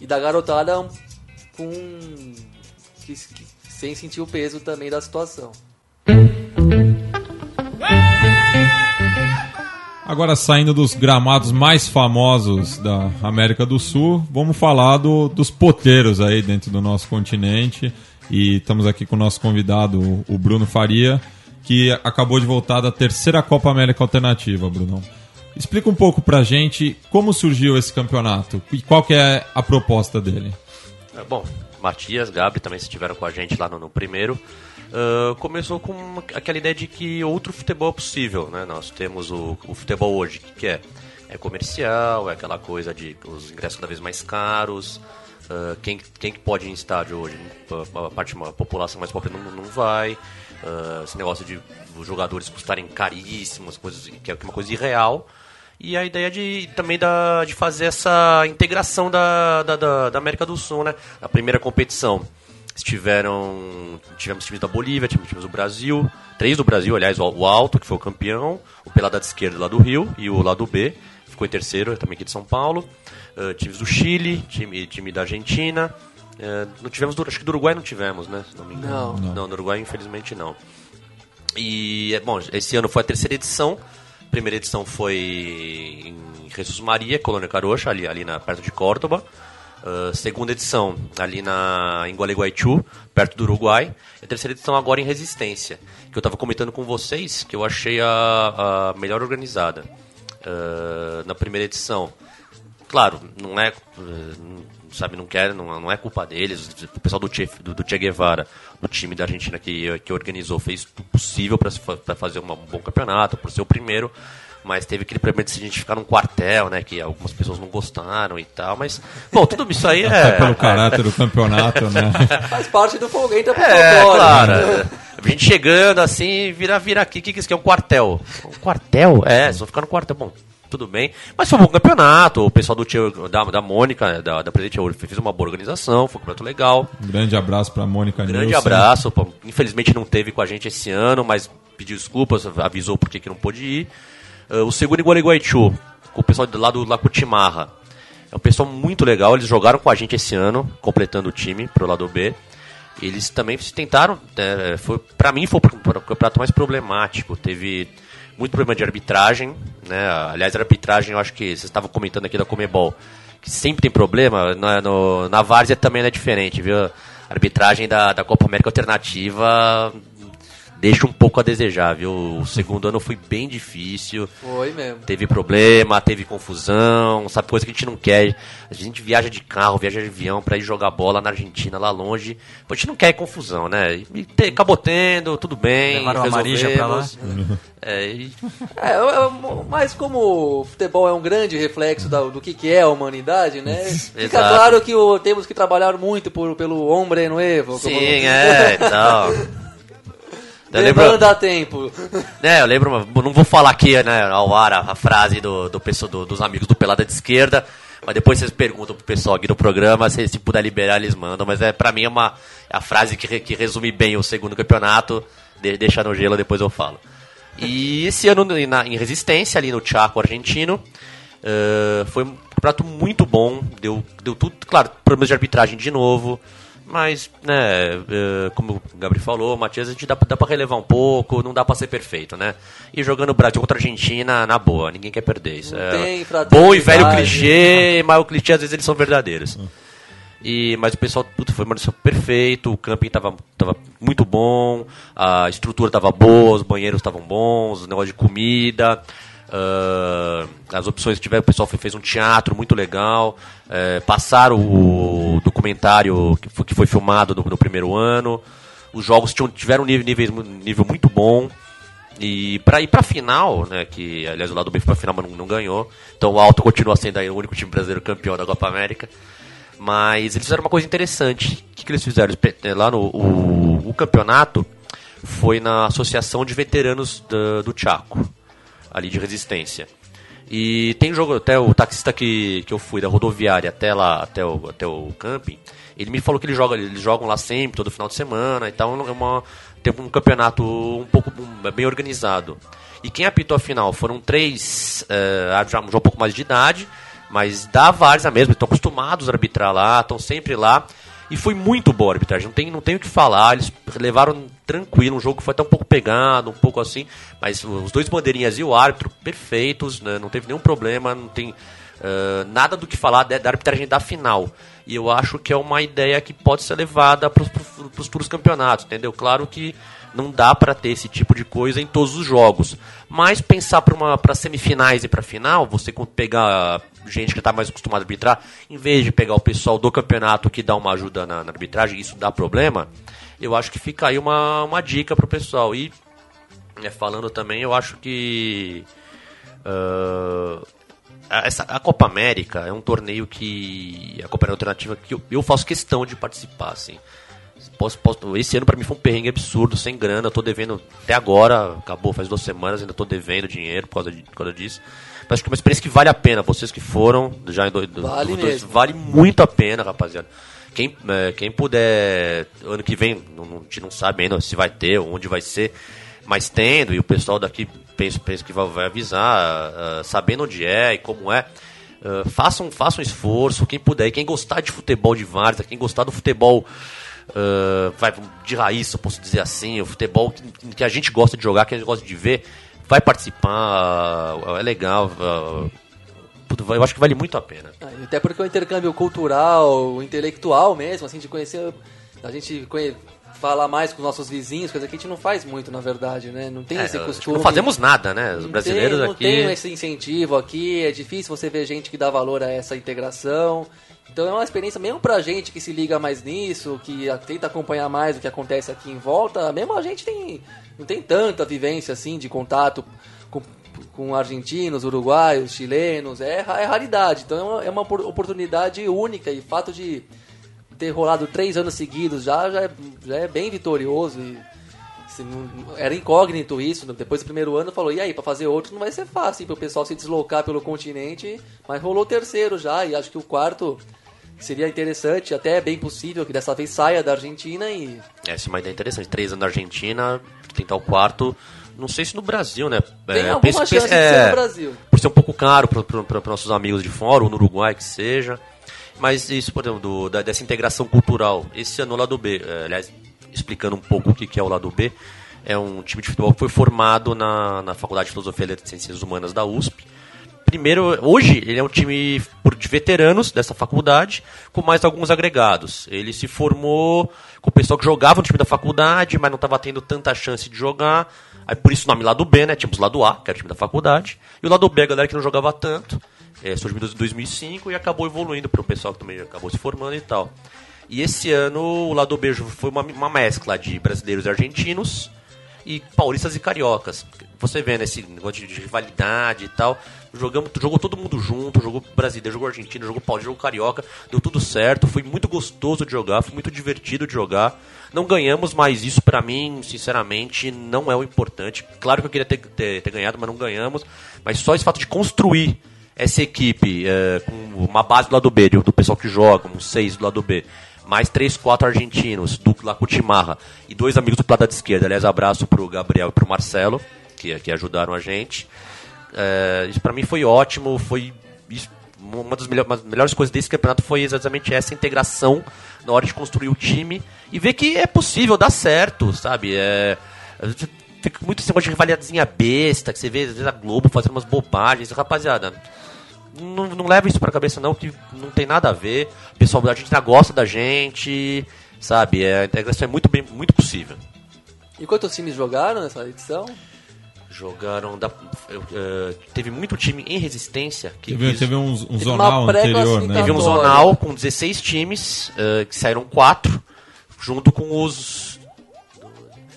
E da garotada com. Que, que, sem sentir o peso também da situação.
Agora saindo dos gramados mais famosos da América do Sul, vamos falar do, dos poteiros aí dentro do nosso continente. E estamos aqui com o nosso convidado, o Bruno Faria que acabou de voltar da terceira Copa América Alternativa, Brunão. Explica um pouco pra gente como surgiu esse campeonato e qual que é a proposta dele.
É, bom, Matias, Gabri também estiveram com a gente lá no, no primeiro. Uh, começou com aquela ideia de que outro futebol é possível, né? Nós temos o, o futebol hoje, que é, é comercial, é aquela coisa de os ingressos cada vez mais caros, Uh, quem, quem pode ir em estádio hoje? A, parte, a população mais pobre não, não vai. Uh, esse negócio de os jogadores custarem caríssimos, coisas, que é uma coisa irreal. E a ideia de também da, de fazer essa integração da, da, da, da América do Sul, né? A primeira competição estiveram tivemos times da Bolívia, tivemos times do Brasil, três do Brasil, aliás, o Alto, que foi o campeão, o Pelada de esquerda lá do Rio e o lado B, ficou em terceiro, também aqui de São Paulo. Uh, times do Chile, time, time da Argentina, é, não tivemos, acho que do Uruguai não tivemos, né?
Se não me engano.
Não. não, no Uruguai infelizmente não. E, é, bom, esse ano foi a terceira edição. A primeira edição foi em Jesus Maria, Colônia Carocha, ali, ali na, perto de Córdoba. Uh, segunda edição ali na, em Gualeguaychú, perto do Uruguai. E a terceira edição agora em Resistência, que eu estava comentando com vocês, que eu achei a, a melhor organizada. Uh, na primeira edição. Claro, não é. Uh, sabe, não quer, não, não é culpa deles. O pessoal do Che, do, do che Guevara, do time da Argentina que, que organizou, fez o possível para fazer um bom campeonato, por ser o primeiro mas teve aquele problema de a gente ficar num quartel, né? Que algumas pessoas não gostaram e tal, mas. Bom, tudo isso aí [LAUGHS] é.
Até pelo caráter do campeonato, né? [LAUGHS]
Faz parte do foguete
é, é claro. [LAUGHS] A gente chegando assim, vira, vira aqui, o que, que isso aqui é um quartel? Um quartel? É, só ficar no quartel. Bom, tudo bem. Mas foi um bom campeonato. O pessoal do tio, da, da Mônica, da, da Presidente Ouro, fez uma boa organização, foi um campeonato legal.
Um grande abraço pra Mônica
Grande Nilson. abraço. Pô, infelizmente não teve com a gente esse ano, mas pediu desculpas, avisou porque que não pôde ir. Uh, o segundo em Gualeguaychú, com o pessoal lá do Lacutimarra. É um pessoal muito legal, eles jogaram com a gente esse ano, completando o time pro lado B. Eles também tentaram, é, foi, pra mim foi o campeonato mais problemático. Teve muito problema de arbitragem, né? Aliás, a arbitragem, eu acho que vocês estavam comentando aqui da Comebol, que sempre tem problema, na, no, na Várzea também não é diferente, viu? A arbitragem da, da Copa América Alternativa deixa um pouco a desejar, viu? O segundo ano foi bem difícil.
Foi mesmo.
Teve problema, teve confusão, sabe? Coisa que a gente não quer. A gente viaja de carro, viaja de avião para ir jogar bola na Argentina, lá longe. a gente não quer confusão, né? E te, acabou tendo, tudo bem.
Levaram a Marija pra lá. [LAUGHS]
É, e... é, é, é mas como o futebol é um grande reflexo da, do que, que é a humanidade, né? [LAUGHS] Fica claro que o, temos que trabalhar muito por, pelo hombre nuevo.
Sim, como... é, então... [LAUGHS]
Eu lembro, dá tempo. [LAUGHS]
É, eu lembro, não vou falar aqui né, ao ar a, a frase do, do, do, dos amigos do Pelada de Esquerda, mas depois vocês perguntam pro pessoal aqui do programa, se, se puder liberar, eles mandam. Mas é, pra mim é uma é a frase que, que resume bem o segundo campeonato. De, deixa no gelo, depois eu falo. E esse ano na, em Resistência, ali no Chaco argentino, uh, foi um campeonato muito bom. Deu, deu tudo, claro, problemas de arbitragem de novo. Mas, né, é, como o Gabriel falou, Matias, a gente dá, dá pra relevar um pouco, não dá pra ser perfeito, né? E jogando o Brasil contra a Argentina, na boa, ninguém quer perder isso.
Não é tem
bom e velho clichê, mas o clichê às vezes eles são verdadeiros. E, mas o pessoal puto, foi uma perfeito, o camping tava, tava muito bom, a estrutura tava boa, os banheiros estavam bons, o negócio de comida. Uh, as opções que tiveram, o pessoal fez um teatro muito legal. Uh, passaram o documentário que foi, que foi filmado no, no, primeiro ano. Os jogos tinham, tiveram um nível, nível, nível muito bom. E para ir para final, né, que aliás o lado B foi para final, mas não, não, ganhou. Então o Alto continua sendo aí o único time brasileiro campeão da Copa América. Mas eles fizeram uma coisa interessante. O que, que eles fizeram? Eh, lá no o, o campeonato foi na Associação de Veteranos do, do Chaco ali de resistência. E tem jogo, até o taxista que, que eu fui da rodoviária até lá, até o, até o camping, ele me falou que ele joga, eles jogam lá sempre, todo final de semana, então é uma, tem um campeonato um pouco um, bem organizado. E quem apitou a final foram três, uh, já, já um pouco mais de idade, mas da Várzea mesmo, estão acostumados a arbitrar lá, estão sempre lá. E foi muito boa a arbitragem, não tem, não tem o que falar. Eles levaram tranquilo, um jogo que foi até um pouco pegado, um pouco assim, mas os dois bandeirinhas e o árbitro perfeitos, né, não teve nenhum problema, não tem uh, nada do que falar da, arbitragem da final. E eu acho que é uma ideia que pode ser levada para os futuros campeonatos, entendeu? Claro que não dá para ter esse tipo de coisa em todos os jogos. Mas pensar para semifinais e para final, você pegar gente que está mais acostumada a arbitrar, em vez de pegar o pessoal do campeonato que dá uma ajuda na, na arbitragem, isso dá problema, eu acho que fica aí uma, uma dica para o pessoal. E né, falando também, eu acho que uh, essa, a Copa América é um torneio que a Copa Alternativa que eu, eu faço questão de participar, assim. Posso, posso, esse ano para mim foi um perrengue absurdo, sem grana, tô devendo até agora, acabou faz duas semanas, ainda tô devendo dinheiro por causa, de, por causa disso. Mas acho que é uma experiência que vale a pena, vocês que foram, já em dois,
vale, dois,
vale muito a pena, rapaziada. Quem, é, quem puder, ano que vem, não, não, a gente não sabe ainda se vai ter, onde vai ser, mas tendo, e o pessoal daqui penso, penso que vai, vai avisar, uh, sabendo onde é e como é, uh, façam, façam um esforço, quem puder, quem gostar de futebol de várzea, quem gostar do futebol uh, vai, de raiz, eu posso dizer assim, o futebol que, que, a gente gosta de jogar, que a gente gosta de ver, vai participar, é legal. Eu acho que vale muito a pena.
Ah, até porque o intercâmbio cultural, intelectual mesmo, assim, de conhecer. A gente conhe, falar mais com os nossos vizinhos, coisa que a gente não faz muito, na verdade, né? Não tem é, esse costume.
Não fazemos nada, né? Os brasileiros
tem,
não
aqui. Não tem esse incentivo aqui, é difícil você ver gente que dá valor a essa integração. Então é uma experiência, mesmo pra gente que se liga mais nisso, que tenta acompanhar mais o que acontece aqui em volta, mesmo a gente tem, não tem tanta vivência assim de contato com, argentinos, uruguaios, chilenos, é, é raridade. Então é uma, é uma oportunidade única e fato de ter rolado três anos seguidos já, já, é, já é bem vitorioso. E, não, era incógnito isso. Depois do primeiro ano, falou: e aí, para fazer outro não vai ser fácil para o pessoal se deslocar pelo continente. Mas rolou o terceiro já, e acho que o quarto seria interessante, até é bem possível que dessa vez saia da Argentina e.
Essa é uma ideia interessante. Três anos na Argentina, tentar o quarto. Não sei se no Brasil, né?
Tem é, alguma penso, chance penso, de ser no é, Brasil.
Por ser um pouco caro para nossos amigos de fora, ou no Uruguai que seja. Mas isso, por exemplo, do, da, dessa integração cultural. Esse ano o lado B, é, aliás, explicando um pouco o que é o lado B, é um time de futebol que foi formado na, na Faculdade de Filosofia e Ciências Humanas da USP. Primeiro, hoje ele é um time de veteranos dessa faculdade, com mais alguns agregados. Ele se formou com o pessoal que jogava no time da faculdade, mas não estava tendo tanta chance de jogar. Aí por isso o nome lado B, né? Tínhamos o lado A, que era o time da faculdade, e o lado B, a galera que não jogava tanto é, surgiu em 2005 e acabou evoluindo para o pessoal que também acabou se formando e tal. E esse ano o lado B foi uma, uma mescla de brasileiros e argentinos e paulistas e cariocas. Você vê nesse negócio de, rivalidade e tal. Jogamos, jogou todo mundo junto, jogou brasileiro, jogou argentino, jogou paulista, jogou carioca, deu tudo certo, foi muito gostoso de jogar, foi muito divertido de jogar. Não ganhamos, mas isso para mim, sinceramente, não é o importante. Claro que eu queria ter, ter, ter ganhado, mas não ganhamos. Mas só esse fato de construir essa equipe é, com uma base do lado B, do pessoal que joga, uns seis do lado B, mais três, quatro argentinos, do Lacutimarra e dois amigos do lado da esquerda. Aliás, abraço pro Gabriel e pro Marcelo, que, que ajudaram a gente. É, isso para mim foi ótimo, foi isso, uma das melhores, coisas desse campeonato foi exatamente essa integração na hora de construir o time e ver que é possível dar certo, sabe? É, fica muito esse negócio de rivalidadezinha besta, que você vê às vezes a Globo fazendo umas bobagens. Rapaziada, não, não leva isso pra cabeça não, que não tem nada a ver. O pessoal da gente ainda gosta da gente, sabe? É, a integração é muito, bem, muito possível.
E quantos times jogaram nessa edição?
Jogaram. Da, uh, teve muito time em resistência. Que
teve, quis, teve um, um zonal anterior, né?
Teve um zonal com 16 times, uh, que saíram 4, junto com os.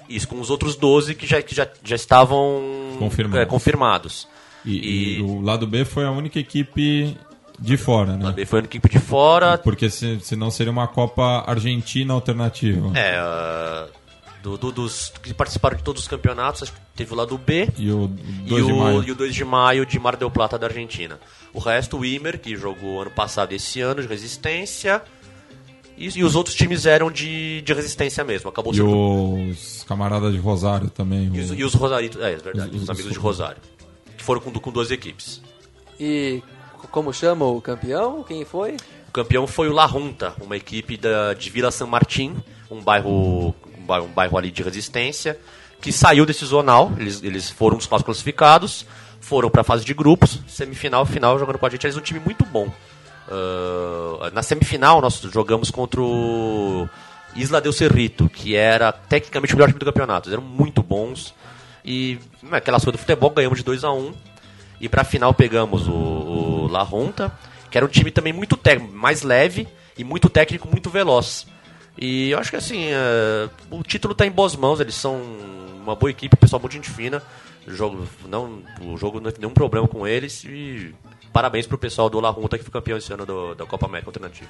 Isso, com os outros 12 que já, que já, já estavam confirmados. É, confirmados.
E, e, e, o lado B foi a única equipe de fora, né? O lado
B foi a única equipe de fora.
Porque se, senão seria uma Copa Argentina alternativa.
É, uh, do, do, dos que participaram de todos os campeonatos, teve o lado B
e o 2
de
maio.
E o 2 de maio de Mar del Plata da Argentina. O resto, o Imer, que jogou ano passado e esse ano de resistência. E, e, os outros times eram de, de resistência mesmo. Acabou
e sendo... os camaradas de Rosário também.
E os, o... e os Rosaritos, é, é verdade, os, os amigos os... de Rosário foram com, com duas equipes.
E como chama o campeão? Quem foi?
O campeão foi o La Junta, uma equipe da, de Vila San Martín, um bairro, um bairro, ali de resistência, que saiu desse zonal. Eles, eles foram os quatro classificados, foram para a fase de grupos, semifinal, final, jogando com a gente. Eles um time muito bom. Uh, na semifinal, nós jogamos contra o Isla del Cerrito, que era tecnicamente o melhor time do campeonato. Eles eram muito bons. E naquelas coisas do futebol ganhamos de 2 a 1 um, E pra final pegamos o, o La Ronta, que era um time também muito técnico, mais leve e muito técnico, muito veloz. E eu acho que assim, uh, o título está em boas mãos, eles são uma boa equipe, pessoal muito gente fina. O jogo não, o jogo não tem nenhum problema com eles e parabéns pro pessoal do La Junta que foi campeão esse ano do, da Copa América Alternativa.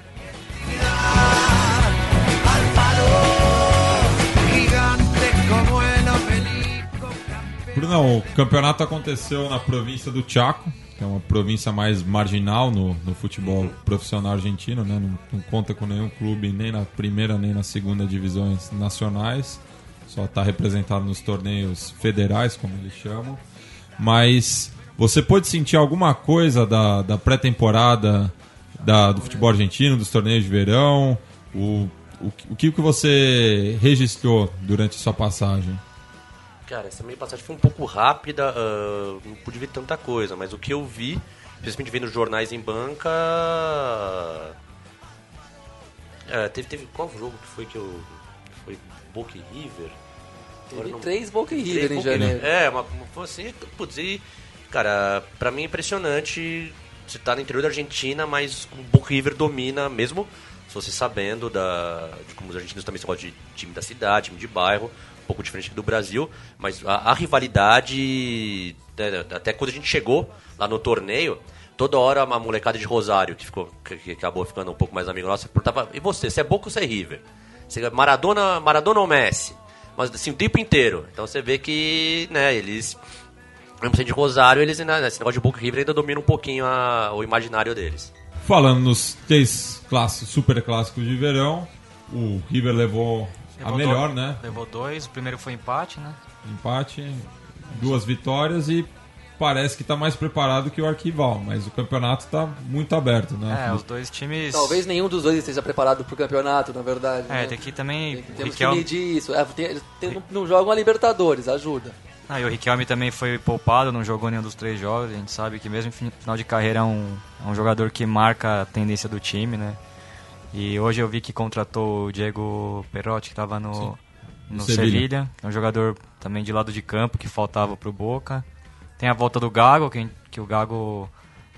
Bruno, o campeonato aconteceu na província do Chaco, que é uma província mais marginal no, no futebol uhum. profissional argentino, né? Não, não, conta com nenhum clube nem na primeira nem na segunda divisões nacionais, só está representado nos torneios federais, como eles chamam. Mas você pode sentir alguma coisa da, da pré-temporada do futebol argentino, dos torneios de verão? O, o, o que você registrou durante sua passagem?
Cara, essa minha passagem foi um pouco rápida, uh, não pude ver tanta coisa, mas o que eu vi principalmente vendo jornais em banca. É, teve, teve. Qual jogo que foi que eu. Foi Boca e River?
Teve não... três Boca e River em janeiro.
É, uma, uma, assim, putz, e, cara, pra mim é impressionante. Você tá no interior da Argentina, mas o Boca River domina, mesmo se você sabendo da, de como os argentinos também são de time da cidade, time de bairro, pouco diferente do Brasil, mas a, a rivalidade, né, até quando a gente chegou lá no torneio, toda hora uma molecada de Rosário, que, ficou, que, acabou ficando um pouco mais amigo nosso, perguntava, e você, você é Boca ou você é River? Você Maradona, Maradona ou Messi? Mas assim, o tempo inteiro. Então você vê que, né, eles. Mesmo sendo de Rosário, eles, né, esse negócio de Boca River ainda domina um pouquinho a, o imaginário deles.
Falando nos três clássicos, super clássicos de verão, o River levou, levou a melhor,
dois,
né?
Levou dois, o primeiro foi empate, né?
Empate, duas vitórias e parece que está mais preparado que o Arquival, mas o campeonato está muito aberto, né?
É, os dois times.
Talvez nenhum dos dois esteja preparado para o campeonato, na verdade.
É, né? tem que também.
Tem, temos Riquelme... que medir isso. É, tem, tem, não jogam a Libertadores, ajuda.
Ah, e o Riquelme também foi poupado, não jogou nenhum dos três jogos. A gente sabe que mesmo em final de carreira é um, é um jogador que marca a tendência do time, né? E hoje eu vi que contratou o Diego Perotti, que estava no, no Sevilha, é um jogador também de lado de campo, que faltava para o Boca. Tem a volta do Gago, que, que o Gago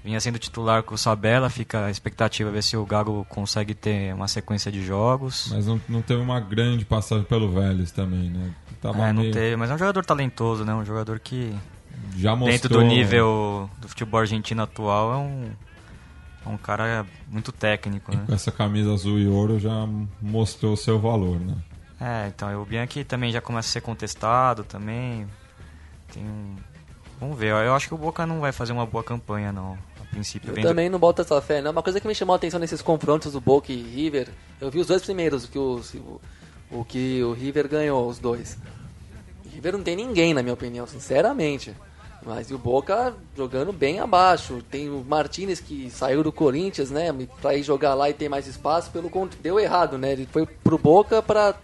vinha sendo titular com o Sabella, fica a expectativa ver se o Gago consegue ter uma sequência de jogos.
Mas não, não teve uma grande passagem pelo Vélez também, né?
Tava é, não meio... teve, mas é um jogador talentoso, né? Um jogador que
já mostrou...
dentro do nível do futebol argentino atual é um um cara muito técnico, né?
Com essa camisa azul e ouro já mostrou o seu valor, né?
É, então o Bianchi também já começa a ser contestado também. Tem um Vamos ver, eu acho que o Boca não vai fazer uma boa campanha, não. A princípio.
Eu também não boto essa fé, não. Uma coisa que me chamou a atenção nesses confrontos do Boca e River, eu vi os dois primeiros, que o, o, o que o River ganhou, os dois. O River não tem ninguém, na minha opinião, sinceramente. Mas e o Boca jogando bem abaixo. Tem o Martinez que saiu do Corinthians, né? Pra ir jogar lá e ter mais espaço. Pelo deu errado, né? Ele foi pro Boca pra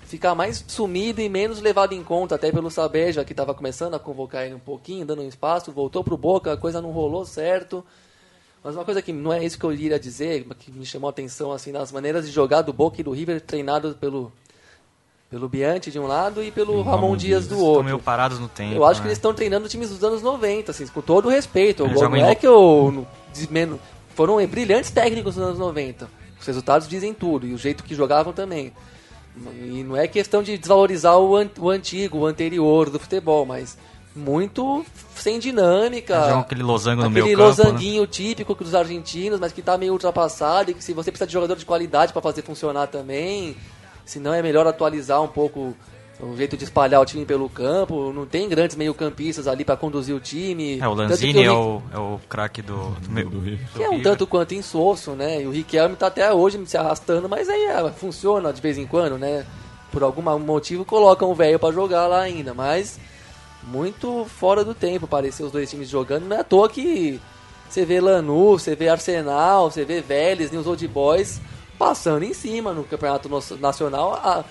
ficar mais sumido e menos levado em conta, até pelo Sabeja, que estava começando a convocar ele um pouquinho, dando um espaço, voltou pro Boca, a coisa não rolou certo. Mas uma coisa que não é isso que eu iria dizer, que me chamou a atenção, assim, nas maneiras de jogar do Boca e do River, treinado pelo, pelo Bianchi de um lado e pelo Ramon, Ramon Dias do outro. Estão
meio parados no tempo.
Eu acho né? que eles estão treinando times dos anos 90, assim, com todo o respeito. Eles não é que eu. Foram brilhantes técnicos nos anos 90. Os resultados dizem tudo, e o jeito que jogavam também. E não é questão de desvalorizar o, an o antigo, o anterior do futebol, mas muito sem dinâmica.
É aquele losango no meio
campo. Aquele losanguinho né? típico dos argentinos, mas que está meio ultrapassado e que se você precisa de jogador de qualidade para fazer funcionar também, se não é melhor atualizar um pouco o jeito de espalhar o time pelo campo. Não tem grandes meio-campistas ali para conduzir o time.
É, o Lanzini é o, é o craque do, do,
do, do Rio.
Que é um tanto quanto insosso, né? E o Riquelme tá até hoje se arrastando, mas aí é, funciona de vez em quando, né? Por algum motivo colocam o velho para jogar lá ainda, mas muito fora do tempo parecer os dois times jogando. Não é à toa que você vê Lanús, você vê Arsenal, você vê Vélez, News Old Boys passando em cima no Campeonato Nacional. A,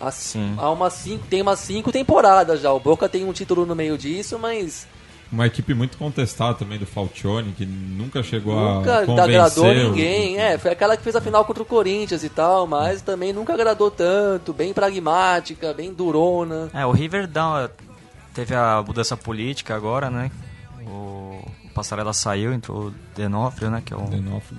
Assim. Há umas cinco, tem umas cinco temporadas já. O Boca tem um título no meio disso, mas.
Uma equipe muito contestada também do Falcione, que nunca chegou nunca a convencer.
Nunca agradou ninguém. É, foi aquela que fez a final contra o Corinthians e tal, mas também nunca agradou tanto. Bem pragmática, bem durona.
É, o River dá, teve a mudança política agora, né? O Passarela saiu, entrou o Denofrio, né? Que é o...
Denofrio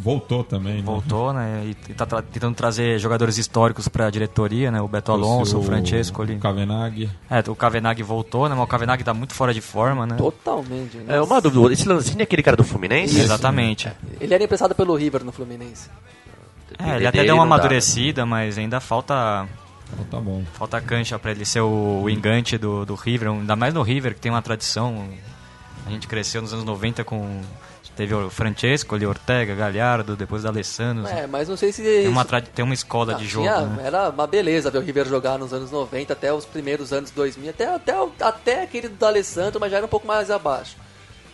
voltou também, né?
Voltou, né? E, e tá tra tentando trazer jogadores históricos para a diretoria, né? O Beto Alonso, o, o Francesco ali.
O Kavenag.
É, o Kavenag voltou, né? Mas o Kavenag tá muito fora de forma, né?
Totalmente.
Né? É, uma dúvida, esse Lanzini é aquele cara do Fluminense? Isso.
Exatamente.
Ele era emprestado pelo River no Fluminense.
É, ele até deu uma amadurecida, mas ainda falta
Falta bom.
Falta cancha para ele ser o, o engante do, do River, ainda mais no River que tem uma tradição a gente cresceu nos anos 90 com. Teve o Francesco, ali, Ortega, Galhardo, depois o Alessandro.
É, mas não sei se.
Tem uma, tem uma escola não, de jogo. Tinha, né?
Era uma beleza ver o River jogar nos anos 90 até os primeiros anos 2000, até, até, até aquele do Alessandro, mas já era um pouco mais abaixo.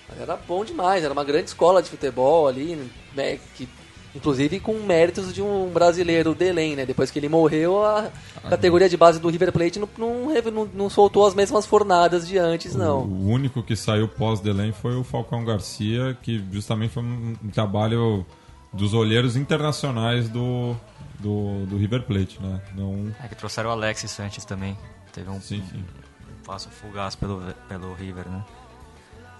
Mas era bom demais, era uma grande escola de futebol ali, né, que Inclusive com méritos de um brasileiro, Delém, né? Depois que ele morreu, a categoria de base do River Plate não, não, não, não soltou as mesmas fornadas de antes, não.
O, o único que saiu pós-Delém foi o Falcão Garcia, que justamente foi um, um trabalho dos olheiros internacionais do, do, do, River Plate, né? Não...
É que trouxeram o Alexis Sanches também. Teve um, sim, sim. um passo fugaz pelo, pelo River, né?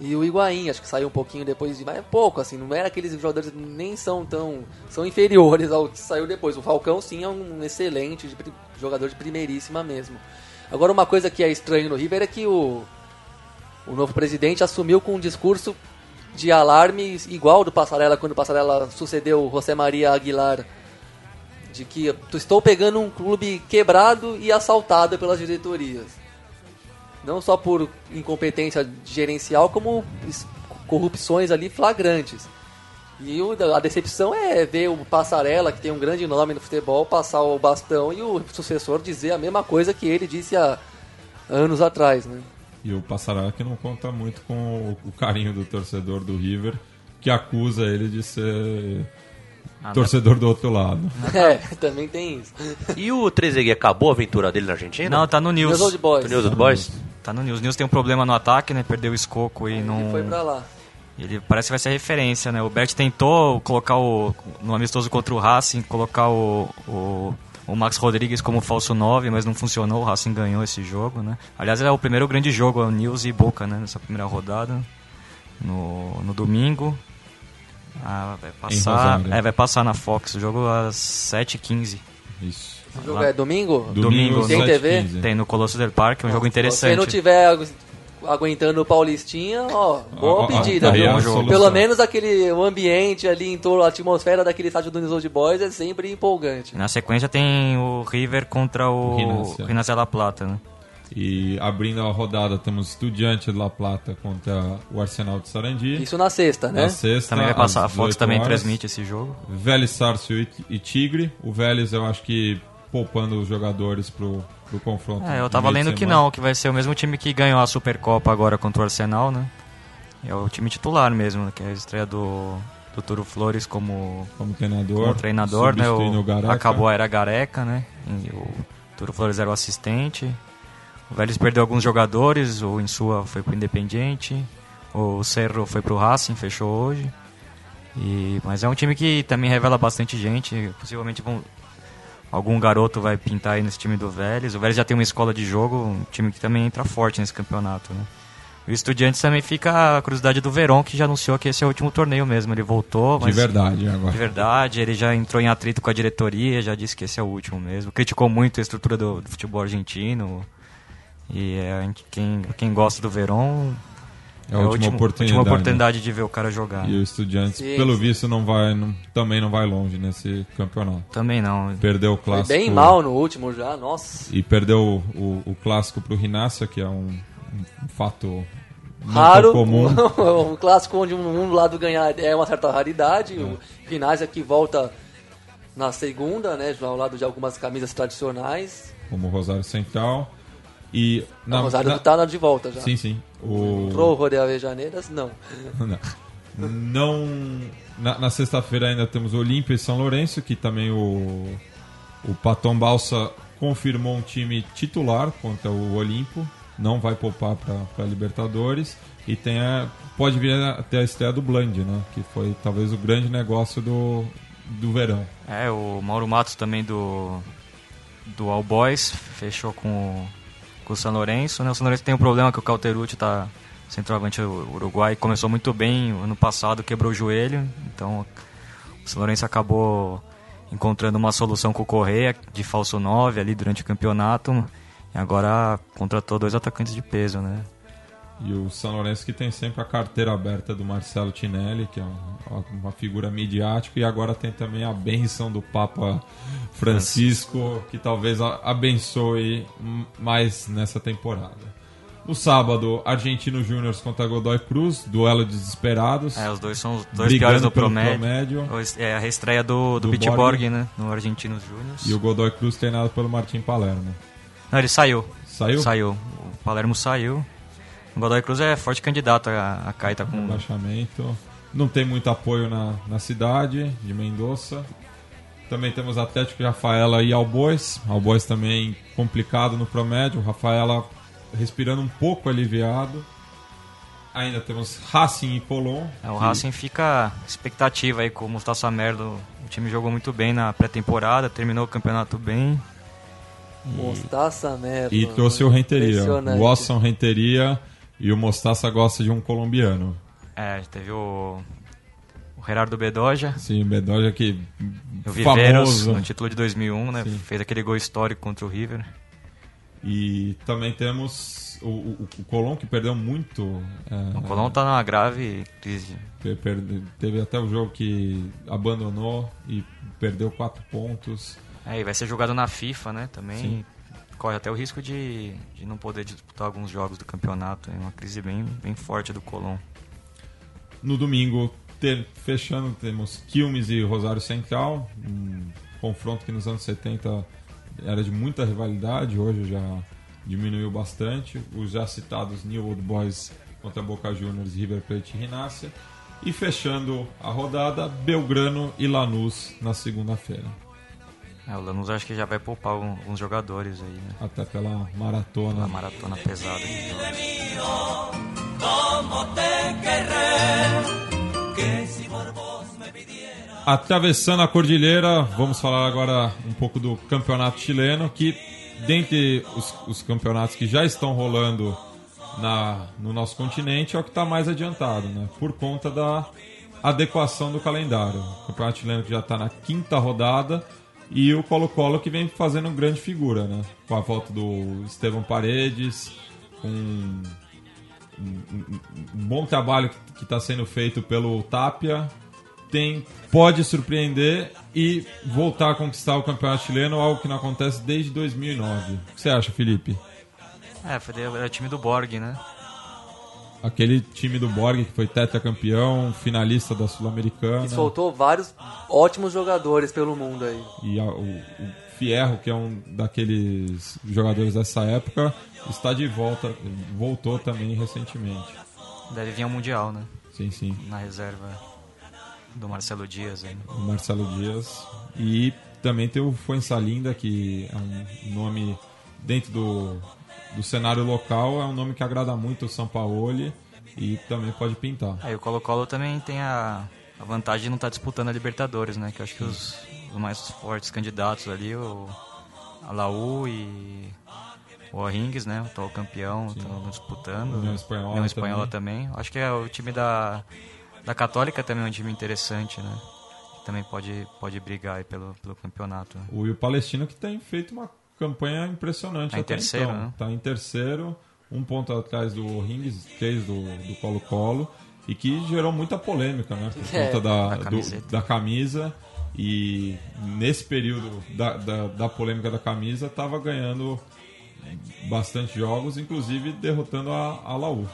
E o Higuaín, acho que saiu um pouquinho depois de. Mas é pouco, assim, não era aqueles jogadores nem são tão. são inferiores ao que saiu depois. O Falcão, sim, é um excelente de, jogador de primeiríssima mesmo. Agora, uma coisa que é estranho no River é que o, o novo presidente assumiu com um discurso de alarme igual do Passarela, quando o Passarela sucedeu o José Maria Aguilar. De que estou pegando um clube quebrado e assaltado pelas diretorias não só por incompetência gerencial, como corrupções ali flagrantes. E a decepção é ver o Passarela, que tem um grande nome no futebol, passar o bastão e o sucessor dizer a mesma coisa que ele disse há anos atrás, né?
E o Passarela que não conta muito com o carinho do torcedor do River, que acusa ele de ser ah, torcedor do outro lado. [LAUGHS]
É, também tem isso.
E o Trezeguet acabou a aventura dele na Argentina?
Não, tá no News.
News Old Boys.
No News Old Boys?
Tá no News. O News tem um problema no ataque, né? Perdeu o escoco e não.
Ele foi pra lá.
Ele parece que vai ser referência, né? O Bert tentou colocar o. No amistoso contra o Racing, colocar o, o, o Max Rodrigues como falso 9, mas não funcionou. O Racing ganhou esse jogo, né? Aliás, é o primeiro grande jogo, o News e Boca, né? Nessa primeira rodada. No, no domingo. Ah, vai passar. É, vai passar na Fox. O jogo às 7h15.
Isso.
O jogo é domingo?
Domingo.
Tem TV?
Tem no Colosso del Parque, um jogo interessante.
Se não tiver aguentando o Paulistinha, ó, boa pedida. Tá Pelo menos aquele o ambiente ali em torno, a atmosfera daquele estádio do News Old Boys é sempre empolgante.
Na sequência tem o River contra o Rinascia La Plata, né?
E abrindo a rodada temos Estudiante de La Plata contra o Arsenal de Sarandi.
Isso na sexta, né?
Na sexta.
Também vai passar. A Fox também horas. transmite esse jogo.
Vélez Sárcio e Tigre. O Vélez eu acho que poupando os jogadores pro, pro confronto.
É, eu tava lendo que não, que vai ser o mesmo time que ganhou a Supercopa agora contra o Arsenal, né? É o time titular mesmo, que é a estreia do, do Turo Flores como,
como treinador.
Como treinador, né? O, acabou a era Gareca, né? E o Turo Flores era o assistente. O Vélez perdeu alguns jogadores, o Insua foi pro Independiente, o Cerro foi pro Racing, fechou hoje. E, mas é um time que também revela bastante gente, possivelmente vão, algum garoto vai pintar aí nesse time do Vélez. O Vélez já tem uma escola de jogo, um time que também entra forte nesse campeonato, né? O Estudiantes também fica a curiosidade do Verón, que já anunciou que esse é o último torneio mesmo. Ele voltou, mas...
De verdade, agora.
De verdade, ele já entrou em atrito com a diretoria, já disse que esse é o último mesmo. Criticou muito a estrutura do, do futebol argentino. E é, quem, quem gosta do Verón
é a última, última, oportunidade,
última oportunidade né? de ver o cara jogar.
E o Estudiantes, sim, pelo sim. visto, não vai, não, também não vai longe nesse campeonato.
Também não.
Perdeu o clássico.
Foi bem mal no último já, nossa.
E perdeu o, o, clássico pro Rinácia, que é um, um fato
raro,
comum. [LAUGHS]
um clássico onde um, um, lado ganhar é uma certa raridade. É. O Rinácia que volta na segunda, né, ao lado de algumas camisas tradicionais.
Como o Rosário Central. E
na, o Rosário na... tá de volta já.
Sim, sim.
O Rojo de Avejaneiras, não.
não. não na, na sexta-feira ainda temos Olímpia e São Lourenço, que também o, o Patom Balsa confirmou um time titular contra o Olimpo. Não vai poupar para Libertadores. E tem a, pode vir até a estreia do Bland, né? Que foi talvez o grande negócio do, do verão.
É, o Mauro Matos também do, do All Boys fechou com com o São Lourenço. Né? O São Lourenço tem um problema que o Calterucci está centroavante uruguai, começou muito bem ano passado, quebrou o joelho, então o São Lourenço acabou encontrando uma solução com o Correia de falso 9 ali durante o campeonato e agora contratou dois atacantes de peso, né?
E o São Lourenço que tem sempre a carteira aberta do Marcelo Tinelli, que é uma figura midiática, e agora tem também a benção do Papa Francisco, que talvez abençoe mais nessa temporada. No sábado, Argentino Júnior contra Godoy Cruz, duelo de desesperados.
É, os dois são os dois piores do promédio. promédio. É a reestreia do, do, do Bitborg, né? No Argentino Júnior.
E o Godoy Cruz treinado pelo Martim Palermo.
Não, ele saiu.
Saiu?
Saiu. O Palermo saiu. O Godoy Cruz é forte candidato a, a cair, tá com...
Rebaixamento. não tem muito apoio na, na cidade de Mendoza. Também temos Atlético Rafaela e Albois. Albois também complicado no promédio. Rafaela respirando um pouco aliviado. Ainda temos Racing e Colón.
É, o Racing fica expectativa aí com o Mustafa Merlo. O time jogou muito bem na pré-temporada, terminou o campeonato bem.
Mostaça Merlo.
E trouxe o Renteria. O Watson Renteria e o Mostaça gosta de um colombiano.
É, teve o, o Gerardo Bedoja.
Sim, Bedoja que
o Viveiros, no título de 2001, né? Sim. Fez aquele gol histórico contra o River.
E também temos o, o, o Colón que perdeu muito.
É, o Colón está numa grave crise.
teve até o jogo que abandonou e perdeu quatro pontos.
É, e vai ser jogado na FIFA, né? Também Sim. corre até o risco de, de não poder disputar alguns jogos do campeonato. É uma crise bem, bem forte do Colón.
No domingo, ter, fechando, temos Quilmes e Rosário Central. Um confronto que nos anos 70 era de muita rivalidade, hoje já diminuiu bastante. Os já citados New Old Boys contra Boca Juniors, River Plate e Rinácia. E fechando a rodada, Belgrano e Lanús na segunda-feira.
É, o Lanús acho que já vai poupar alguns jogadores aí, né?
Até pela maratona. Pela
maratona pesada.
Atravessando a cordilheira, vamos falar agora um pouco do campeonato chileno, que dentre os, os campeonatos que já estão rolando na, no nosso continente é o que está mais adiantado, né? Por conta da adequação do calendário. O campeonato chileno que já está na quinta rodada e o Colo-Colo que vem fazendo grande figura, né? Com a volta do Estevão Paredes, com um, bom trabalho que está sendo feito pelo Tapia, tem pode surpreender e voltar a conquistar o campeonato chileno, algo que não acontece desde 2009. O que você acha, Felipe?
É, foi o time do Borg, né?
aquele time do Borg que foi tetracampeão, finalista da Sul-Americana. E
soltou vários ótimos jogadores pelo mundo aí.
E a, o, o, Fierro, que é um daqueles jogadores dessa época, está de volta, voltou também recentemente.
Deve vir ao Mundial, né?
Sim, sim.
Na reserva do Marcelo Dias. Aí.
O Marcelo Dias. E também tem o Fuensalinda, que é um nome dentro do do cenário local, é um nome que agrada muito o Sampaoli e também pode pintar.
Aí o Colo-Colo também tem a, a, vantagem de não estar tá disputando a Libertadores, né? Que eu acho que os, os mais fortes candidatos ali, o a Laú e o O'Rings, né? O atual campeão, estão disputando.
União Espanhola,
União Espanhola também. também. Acho que é o time da, da Católica também é um time interessante, né? Que também pode, pode brigar pelo, pelo campeonato. Né?
O, e o Palestino que tem feito uma campanha impressionante.
Tá em terceiro,
então.
né?
Tá em terceiro, um ponto atrás do Rings, três do Colo-Colo, e que gerou muita polêmica, né? Por é, conta da, da, do, da camisa. E nesse período da, da, da polêmica da camisa, estava ganhando bastante jogos, inclusive derrotando a, a Laú.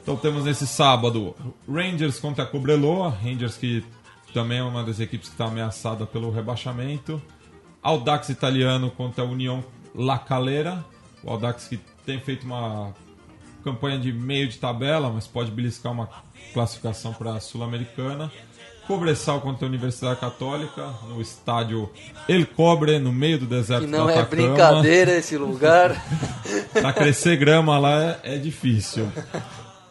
Então temos nesse sábado Rangers contra a Cobreloa, Rangers que também é uma das equipes que está ameaçada pelo rebaixamento. Audax italiano contra a União La Calera. O Audax que tem feito uma campanha de meio de tabela, mas pode beliscar uma classificação para a Sul-Americana. Cobressal contra a Universidade Católica, no estádio El Cobre, no meio do deserto
que não é brincadeira esse lugar. [LAUGHS]
para crescer grama lá é, é, difícil.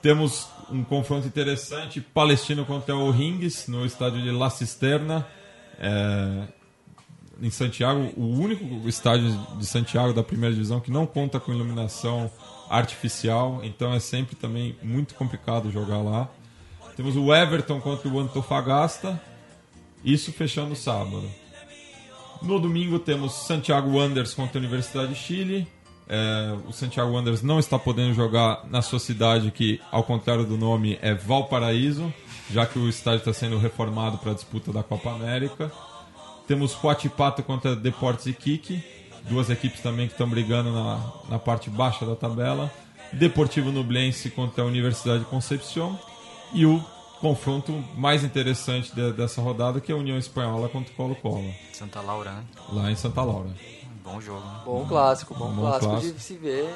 Temos um confronto interessante, Palestino contra o Rings, no estádio de La Cisterna. É, em Santiago, o único estádio de Santiago da primeira divisão que não conta com iluminação artificial, então é sempre também muito complicado jogar lá. Temos o Everton contra o Antofagasta, isso fechando o sábado. No domingo temos Santiago Wanderers contra a Universidade de Chile. É, o Santiago Wanderers não está podendo jogar na sua cidade, que ao contrário do nome é Valparaíso, já que o estádio está sendo reformado para a disputa da Copa América. Temos Huachipato contra Deportes e Kiki, duas equipes também que estão brigando na, na parte baixa da tabela. Deportivo Nublense contra a Universidade de Concepción e o confronto mais interessante de, dessa rodada que é a União Espanhola contra o Colo-Colo.
Santa Laura, né?
Lá em Santa Laura.
Bom jogo. Né?
Bom clássico, bom, bom clássico, clássico de se ver.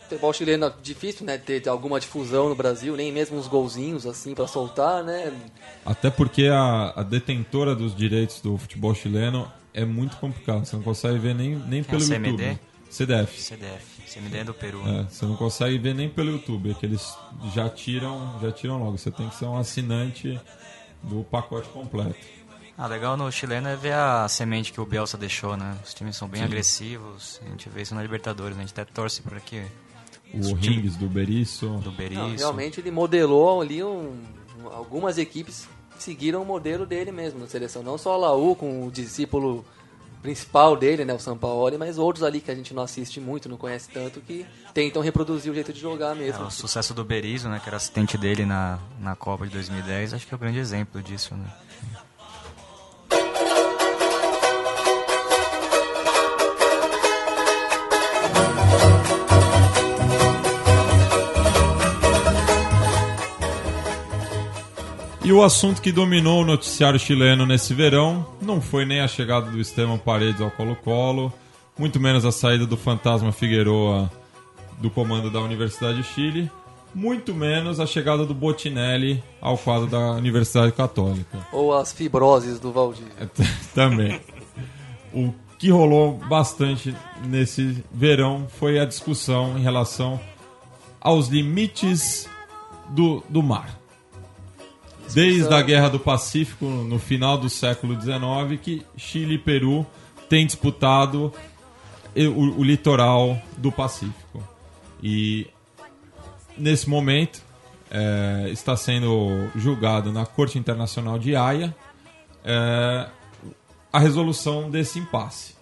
futebol chileno é difícil, né, ter, ter, alguma difusão no Brasil, nem mesmo uns golzinhos assim para soltar, né?
Até porque a, a, detentora dos direitos do futebol chileno é muito complicado, você não consegue ver nem, nem pelo é YouTube. CMD? CDF.
CDF. CMD é do Peru.
É, você não consegue ver nem pelo YouTube, é que eles já tiram, já tiram logo. Você tem que ser um assinante do pacote completo.
Ah, legal no chileno é ver a semente que o Bielsa deixou, né? Os times são bem Sim. agressivos. A gente vê isso na Libertadores, né? a gente até torce por aqui.
O Rings do Berisso.
Do Berisso.
realmente ele modelou ali um, algumas equipes seguiram o modelo dele mesmo na seleção. Não só a Laú com o discípulo principal dele, né, o Sampaoli, mas outros ali que a gente não assiste muito, não conhece tanto, que tentam reproduzir o jeito de jogar mesmo.
É, o sucesso do Berizzo, né, que era assistente dele na, na Copa de 2010, acho que é o um grande exemplo disso, né.
E o assunto que dominou o noticiário chileno nesse verão não foi nem a chegada do Esteban Paredes ao Colo-Colo, muito menos a saída do fantasma Figueroa do comando da Universidade de Chile, muito menos a chegada do Botinelli ao quadro da Universidade Católica.
Ou as fibroses do Valdir. [LAUGHS]
Também. O que rolou bastante nesse verão foi a discussão em relação aos limites do, do mar. Desde a Guerra do Pacífico, no final do século XIX, que Chile e Peru têm disputado o, o litoral do Pacífico. E nesse momento é, está sendo julgado na Corte Internacional de Haia é, a resolução desse impasse,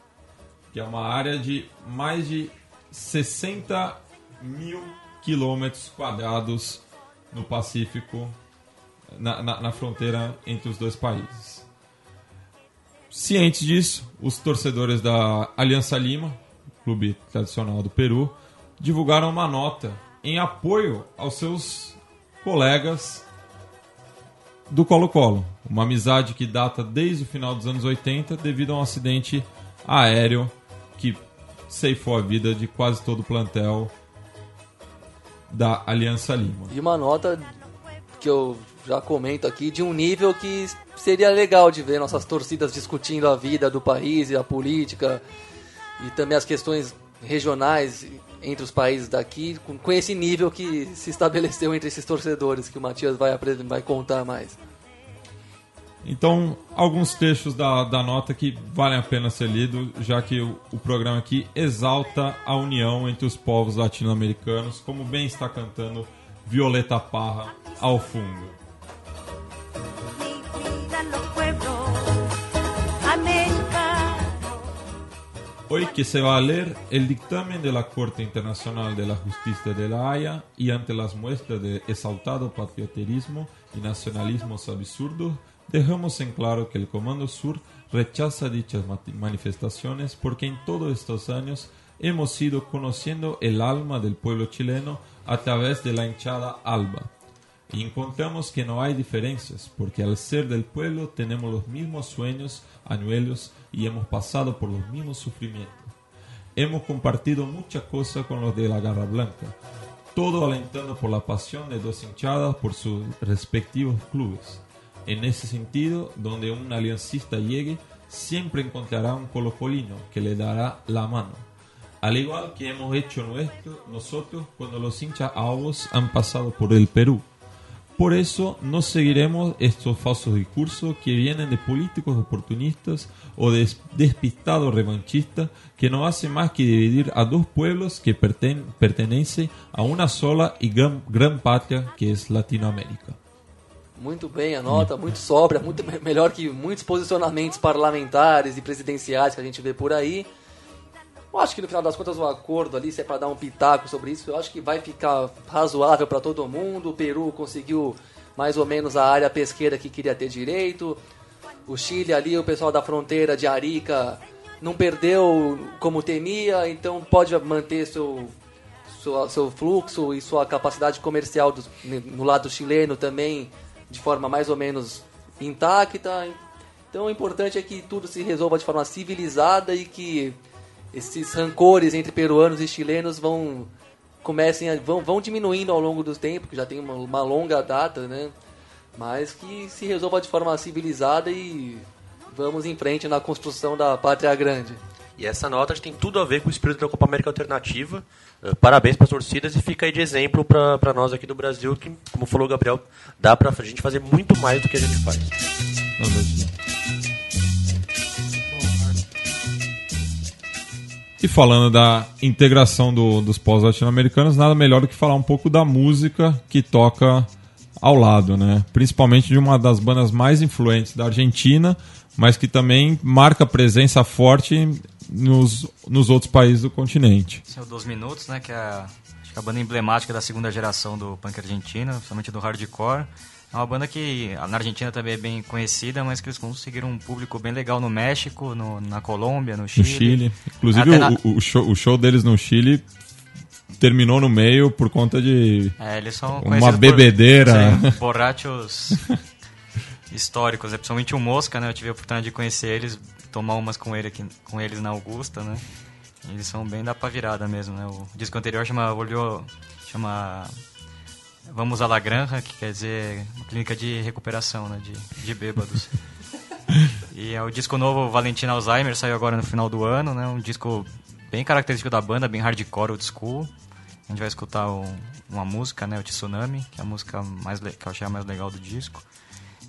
que é uma área de mais de 60 mil quilômetros quadrados no Pacífico na, na, na fronteira entre os dois países. Cientes disso, os torcedores da Aliança Lima, clube tradicional do Peru, divulgaram uma nota em apoio aos seus colegas do Colo-Colo. Uma amizade que data desde o final dos anos 80 devido a um acidente aéreo que ceifou a vida de quase todo o plantel da Aliança Lima.
E uma nota que eu já comento aqui, de um nível que seria legal de ver nossas torcidas discutindo a vida do país e a política e também as questões regionais entre os países daqui, com, com esse nível que se estabeleceu entre esses torcedores, que o Matias vai, vai contar mais.
Então, alguns trechos da, da nota que valem a pena ser lido, já que o, o programa aqui exalta a união entre os povos latino-americanos, como bem está cantando Violeta Parra ao fundo. Hoy que se va a leer el dictamen de la Corte Internacional de la Justicia de la Haya y ante las muestras de exaltado patrioterismo y nacionalismos absurdos, dejamos en claro que el Comando Sur rechaza dichas manifestaciones porque en todos estos años hemos ido conociendo el alma del pueblo chileno a través de la hinchada alba. Y encontramos que no hay diferencias, porque al ser del pueblo tenemos los mismos sueños, anhelos y hemos pasado por los mismos sufrimientos. Hemos compartido muchas cosas con los de la Garra Blanca, todo alentando por la pasión de dos hinchadas por sus respectivos clubes. En ese sentido, donde un aliancista llegue, siempre encontrará un colocolino que le dará la mano. Al igual que hemos hecho nuestro, nosotros cuando los hinchas avos han pasado por el Perú. Por eso no seguiremos estos falsos discursos que vienen de políticos oportunistas o de despistados revanchistas que no hacen más que dividir a dos pueblos que pertenecen a una sola y gran, gran patria que es Latinoamérica.
Muito bem a nota, muito sóbria, muito melhor que muitos posicionamentos parlamentares e presidenciais que a gente vê por aí. Eu acho que no final das contas o acordo ali, se é para dar um pitaco sobre isso, eu acho que vai ficar razoável para todo mundo. O Peru conseguiu mais ou menos a área pesqueira que queria ter direito. O Chile ali, o pessoal da fronteira de Arica não perdeu como temia, então pode manter seu, seu, seu fluxo e sua capacidade comercial do, no lado chileno também de forma mais ou menos intacta. Então o importante é que tudo se resolva de forma civilizada e que esses rancores entre peruanos e chilenos vão comecem a, vão, vão diminuindo ao longo do tempo, que já tem uma, uma longa data, né? Mas que se resolva de forma civilizada e vamos em frente na construção da pátria grande.
E essa nota tem tudo a ver com o espírito da Copa América Alternativa. Uh, parabéns para as torcidas e fica aí de exemplo para nós aqui do Brasil, que, como falou o Gabriel, dá para a gente fazer muito mais do que a gente faz.
E falando da integração do, dos pós latino-americanos, nada melhor do que falar um pouco da música que toca ao lado, né? Principalmente de uma das bandas mais influentes da Argentina, mas que também marca presença forte nos, nos outros países do continente.
Sim, o Dos Minutos, né? Que é a, a banda emblemática da segunda geração do punk argentino, principalmente do hardcore. É uma banda que na Argentina também é bem conhecida, mas que eles conseguiram um público bem legal no México, no, na Colômbia, no Chile.
No Chile. Inclusive o, na... o, show, o show deles no Chile terminou no meio por conta de
é, eles são
uma bebedeira.
Por, [LAUGHS] borrachos históricos, né? principalmente o Mosca, né? Eu tive a oportunidade de conhecer eles, tomar umas com, ele aqui, com eles na Augusta, né? Eles são bem da pra virada mesmo, né? O disco anterior chama, olhou, chama Vamos à La Granja, que quer dizer uma clínica de recuperação, né? De, de bêbados. [LAUGHS] e é o disco novo Valentina Alzheimer, saiu agora no final do ano, né? Um disco bem característico da banda, bem hardcore, old school. A gente vai escutar o, uma música, né, o Tsunami, que é a música mais que eu achei a mais legal do disco.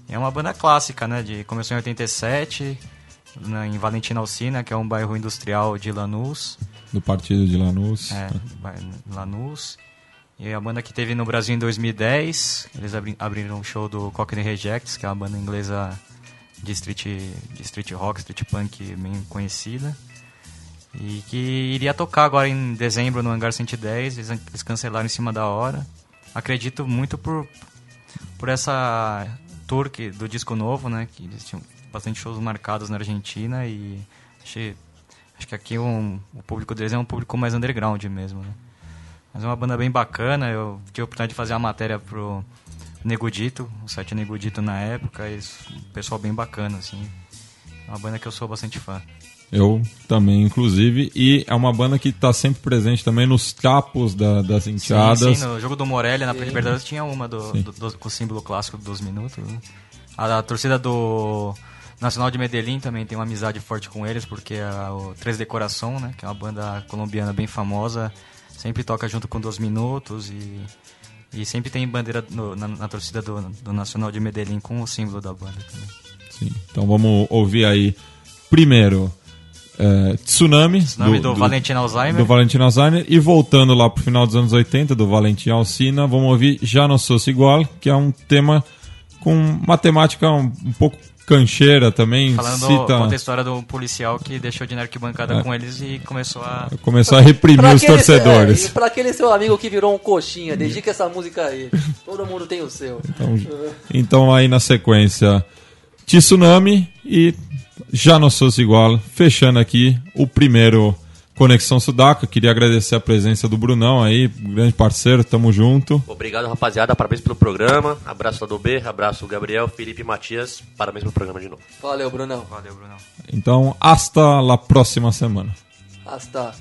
E é uma banda clássica, né, de começou em 87, na, em Valentina Alcina, que é um bairro industrial de Lanús.
Do partido de Lanús.
É, Lanús. E a banda que teve no Brasil em 2010, eles abriram um show do Cockney Rejects, que é uma banda inglesa de street, de street rock, street punk bem conhecida. E que iria tocar agora em dezembro no Hangar 110, eles, eles cancelaram em cima da hora. Acredito muito por, por essa tour que, do disco novo, né? Que eles tinham bastante shows marcados na Argentina e achei, acho que aqui um, o público deles é um público mais underground mesmo, né? Mas é uma banda bem bacana, eu tive a oportunidade de fazer uma matéria pro Negudito, o site Negudito na época, e um pessoal bem bacana, assim. É uma banda que eu sou bastante fã.
Eu também, inclusive. E é uma banda que está sempre presente também nos capos da, das enteadas. Sim,
sim, no jogo do Morelli, na Libertadores, tinha uma do, do, do, com o símbolo clássico dos minutos. Né? A, a, torcida do Nacional de Medellín também tem uma amizade forte com eles, porque a, o Três Decoração, né, que é uma banda colombiana bem famosa, sempre toca junto com Dos Minutos e, e sempre tem bandeira no, na, na, torcida do, do Nacional de Medellín com o símbolo da banda também.
Sim, então vamos ouvir aí primeiro é, Tsunami.
Tsunami do, do, do Valentin Alzheimer.
Do Valentin Alzheimer. E voltando lá pro final dos anos 80, do Valentim Alcina, vamos ouvir Já Não Sou Igual, que é um tema com uma temática um, um pouco cancheira também.
Falando, cita... conta a história do policial que deixou de ir na arquibancada é. com eles e começou a...
Começou a reprimir os torcedores.
É, pra aquele seu amigo que virou um coxinha, dedica essa música aí. Todo mundo tem o seu.
Então, então aí na sequência, Tsunami e já não sou igual, fechando aqui o primeiro Conexão Sudaca. Queria agradecer a presença do Brunão aí, grande parceiro, tamo junto.
Obrigado, rapaziada, parabéns pelo programa. Abraço do B, abraço Gabriel, Felipe e Matias, parabéns pelo programa de novo.
Valeu, Brunão.
Valeu, Brunão.
Então, hasta la próxima semana.
Hasta.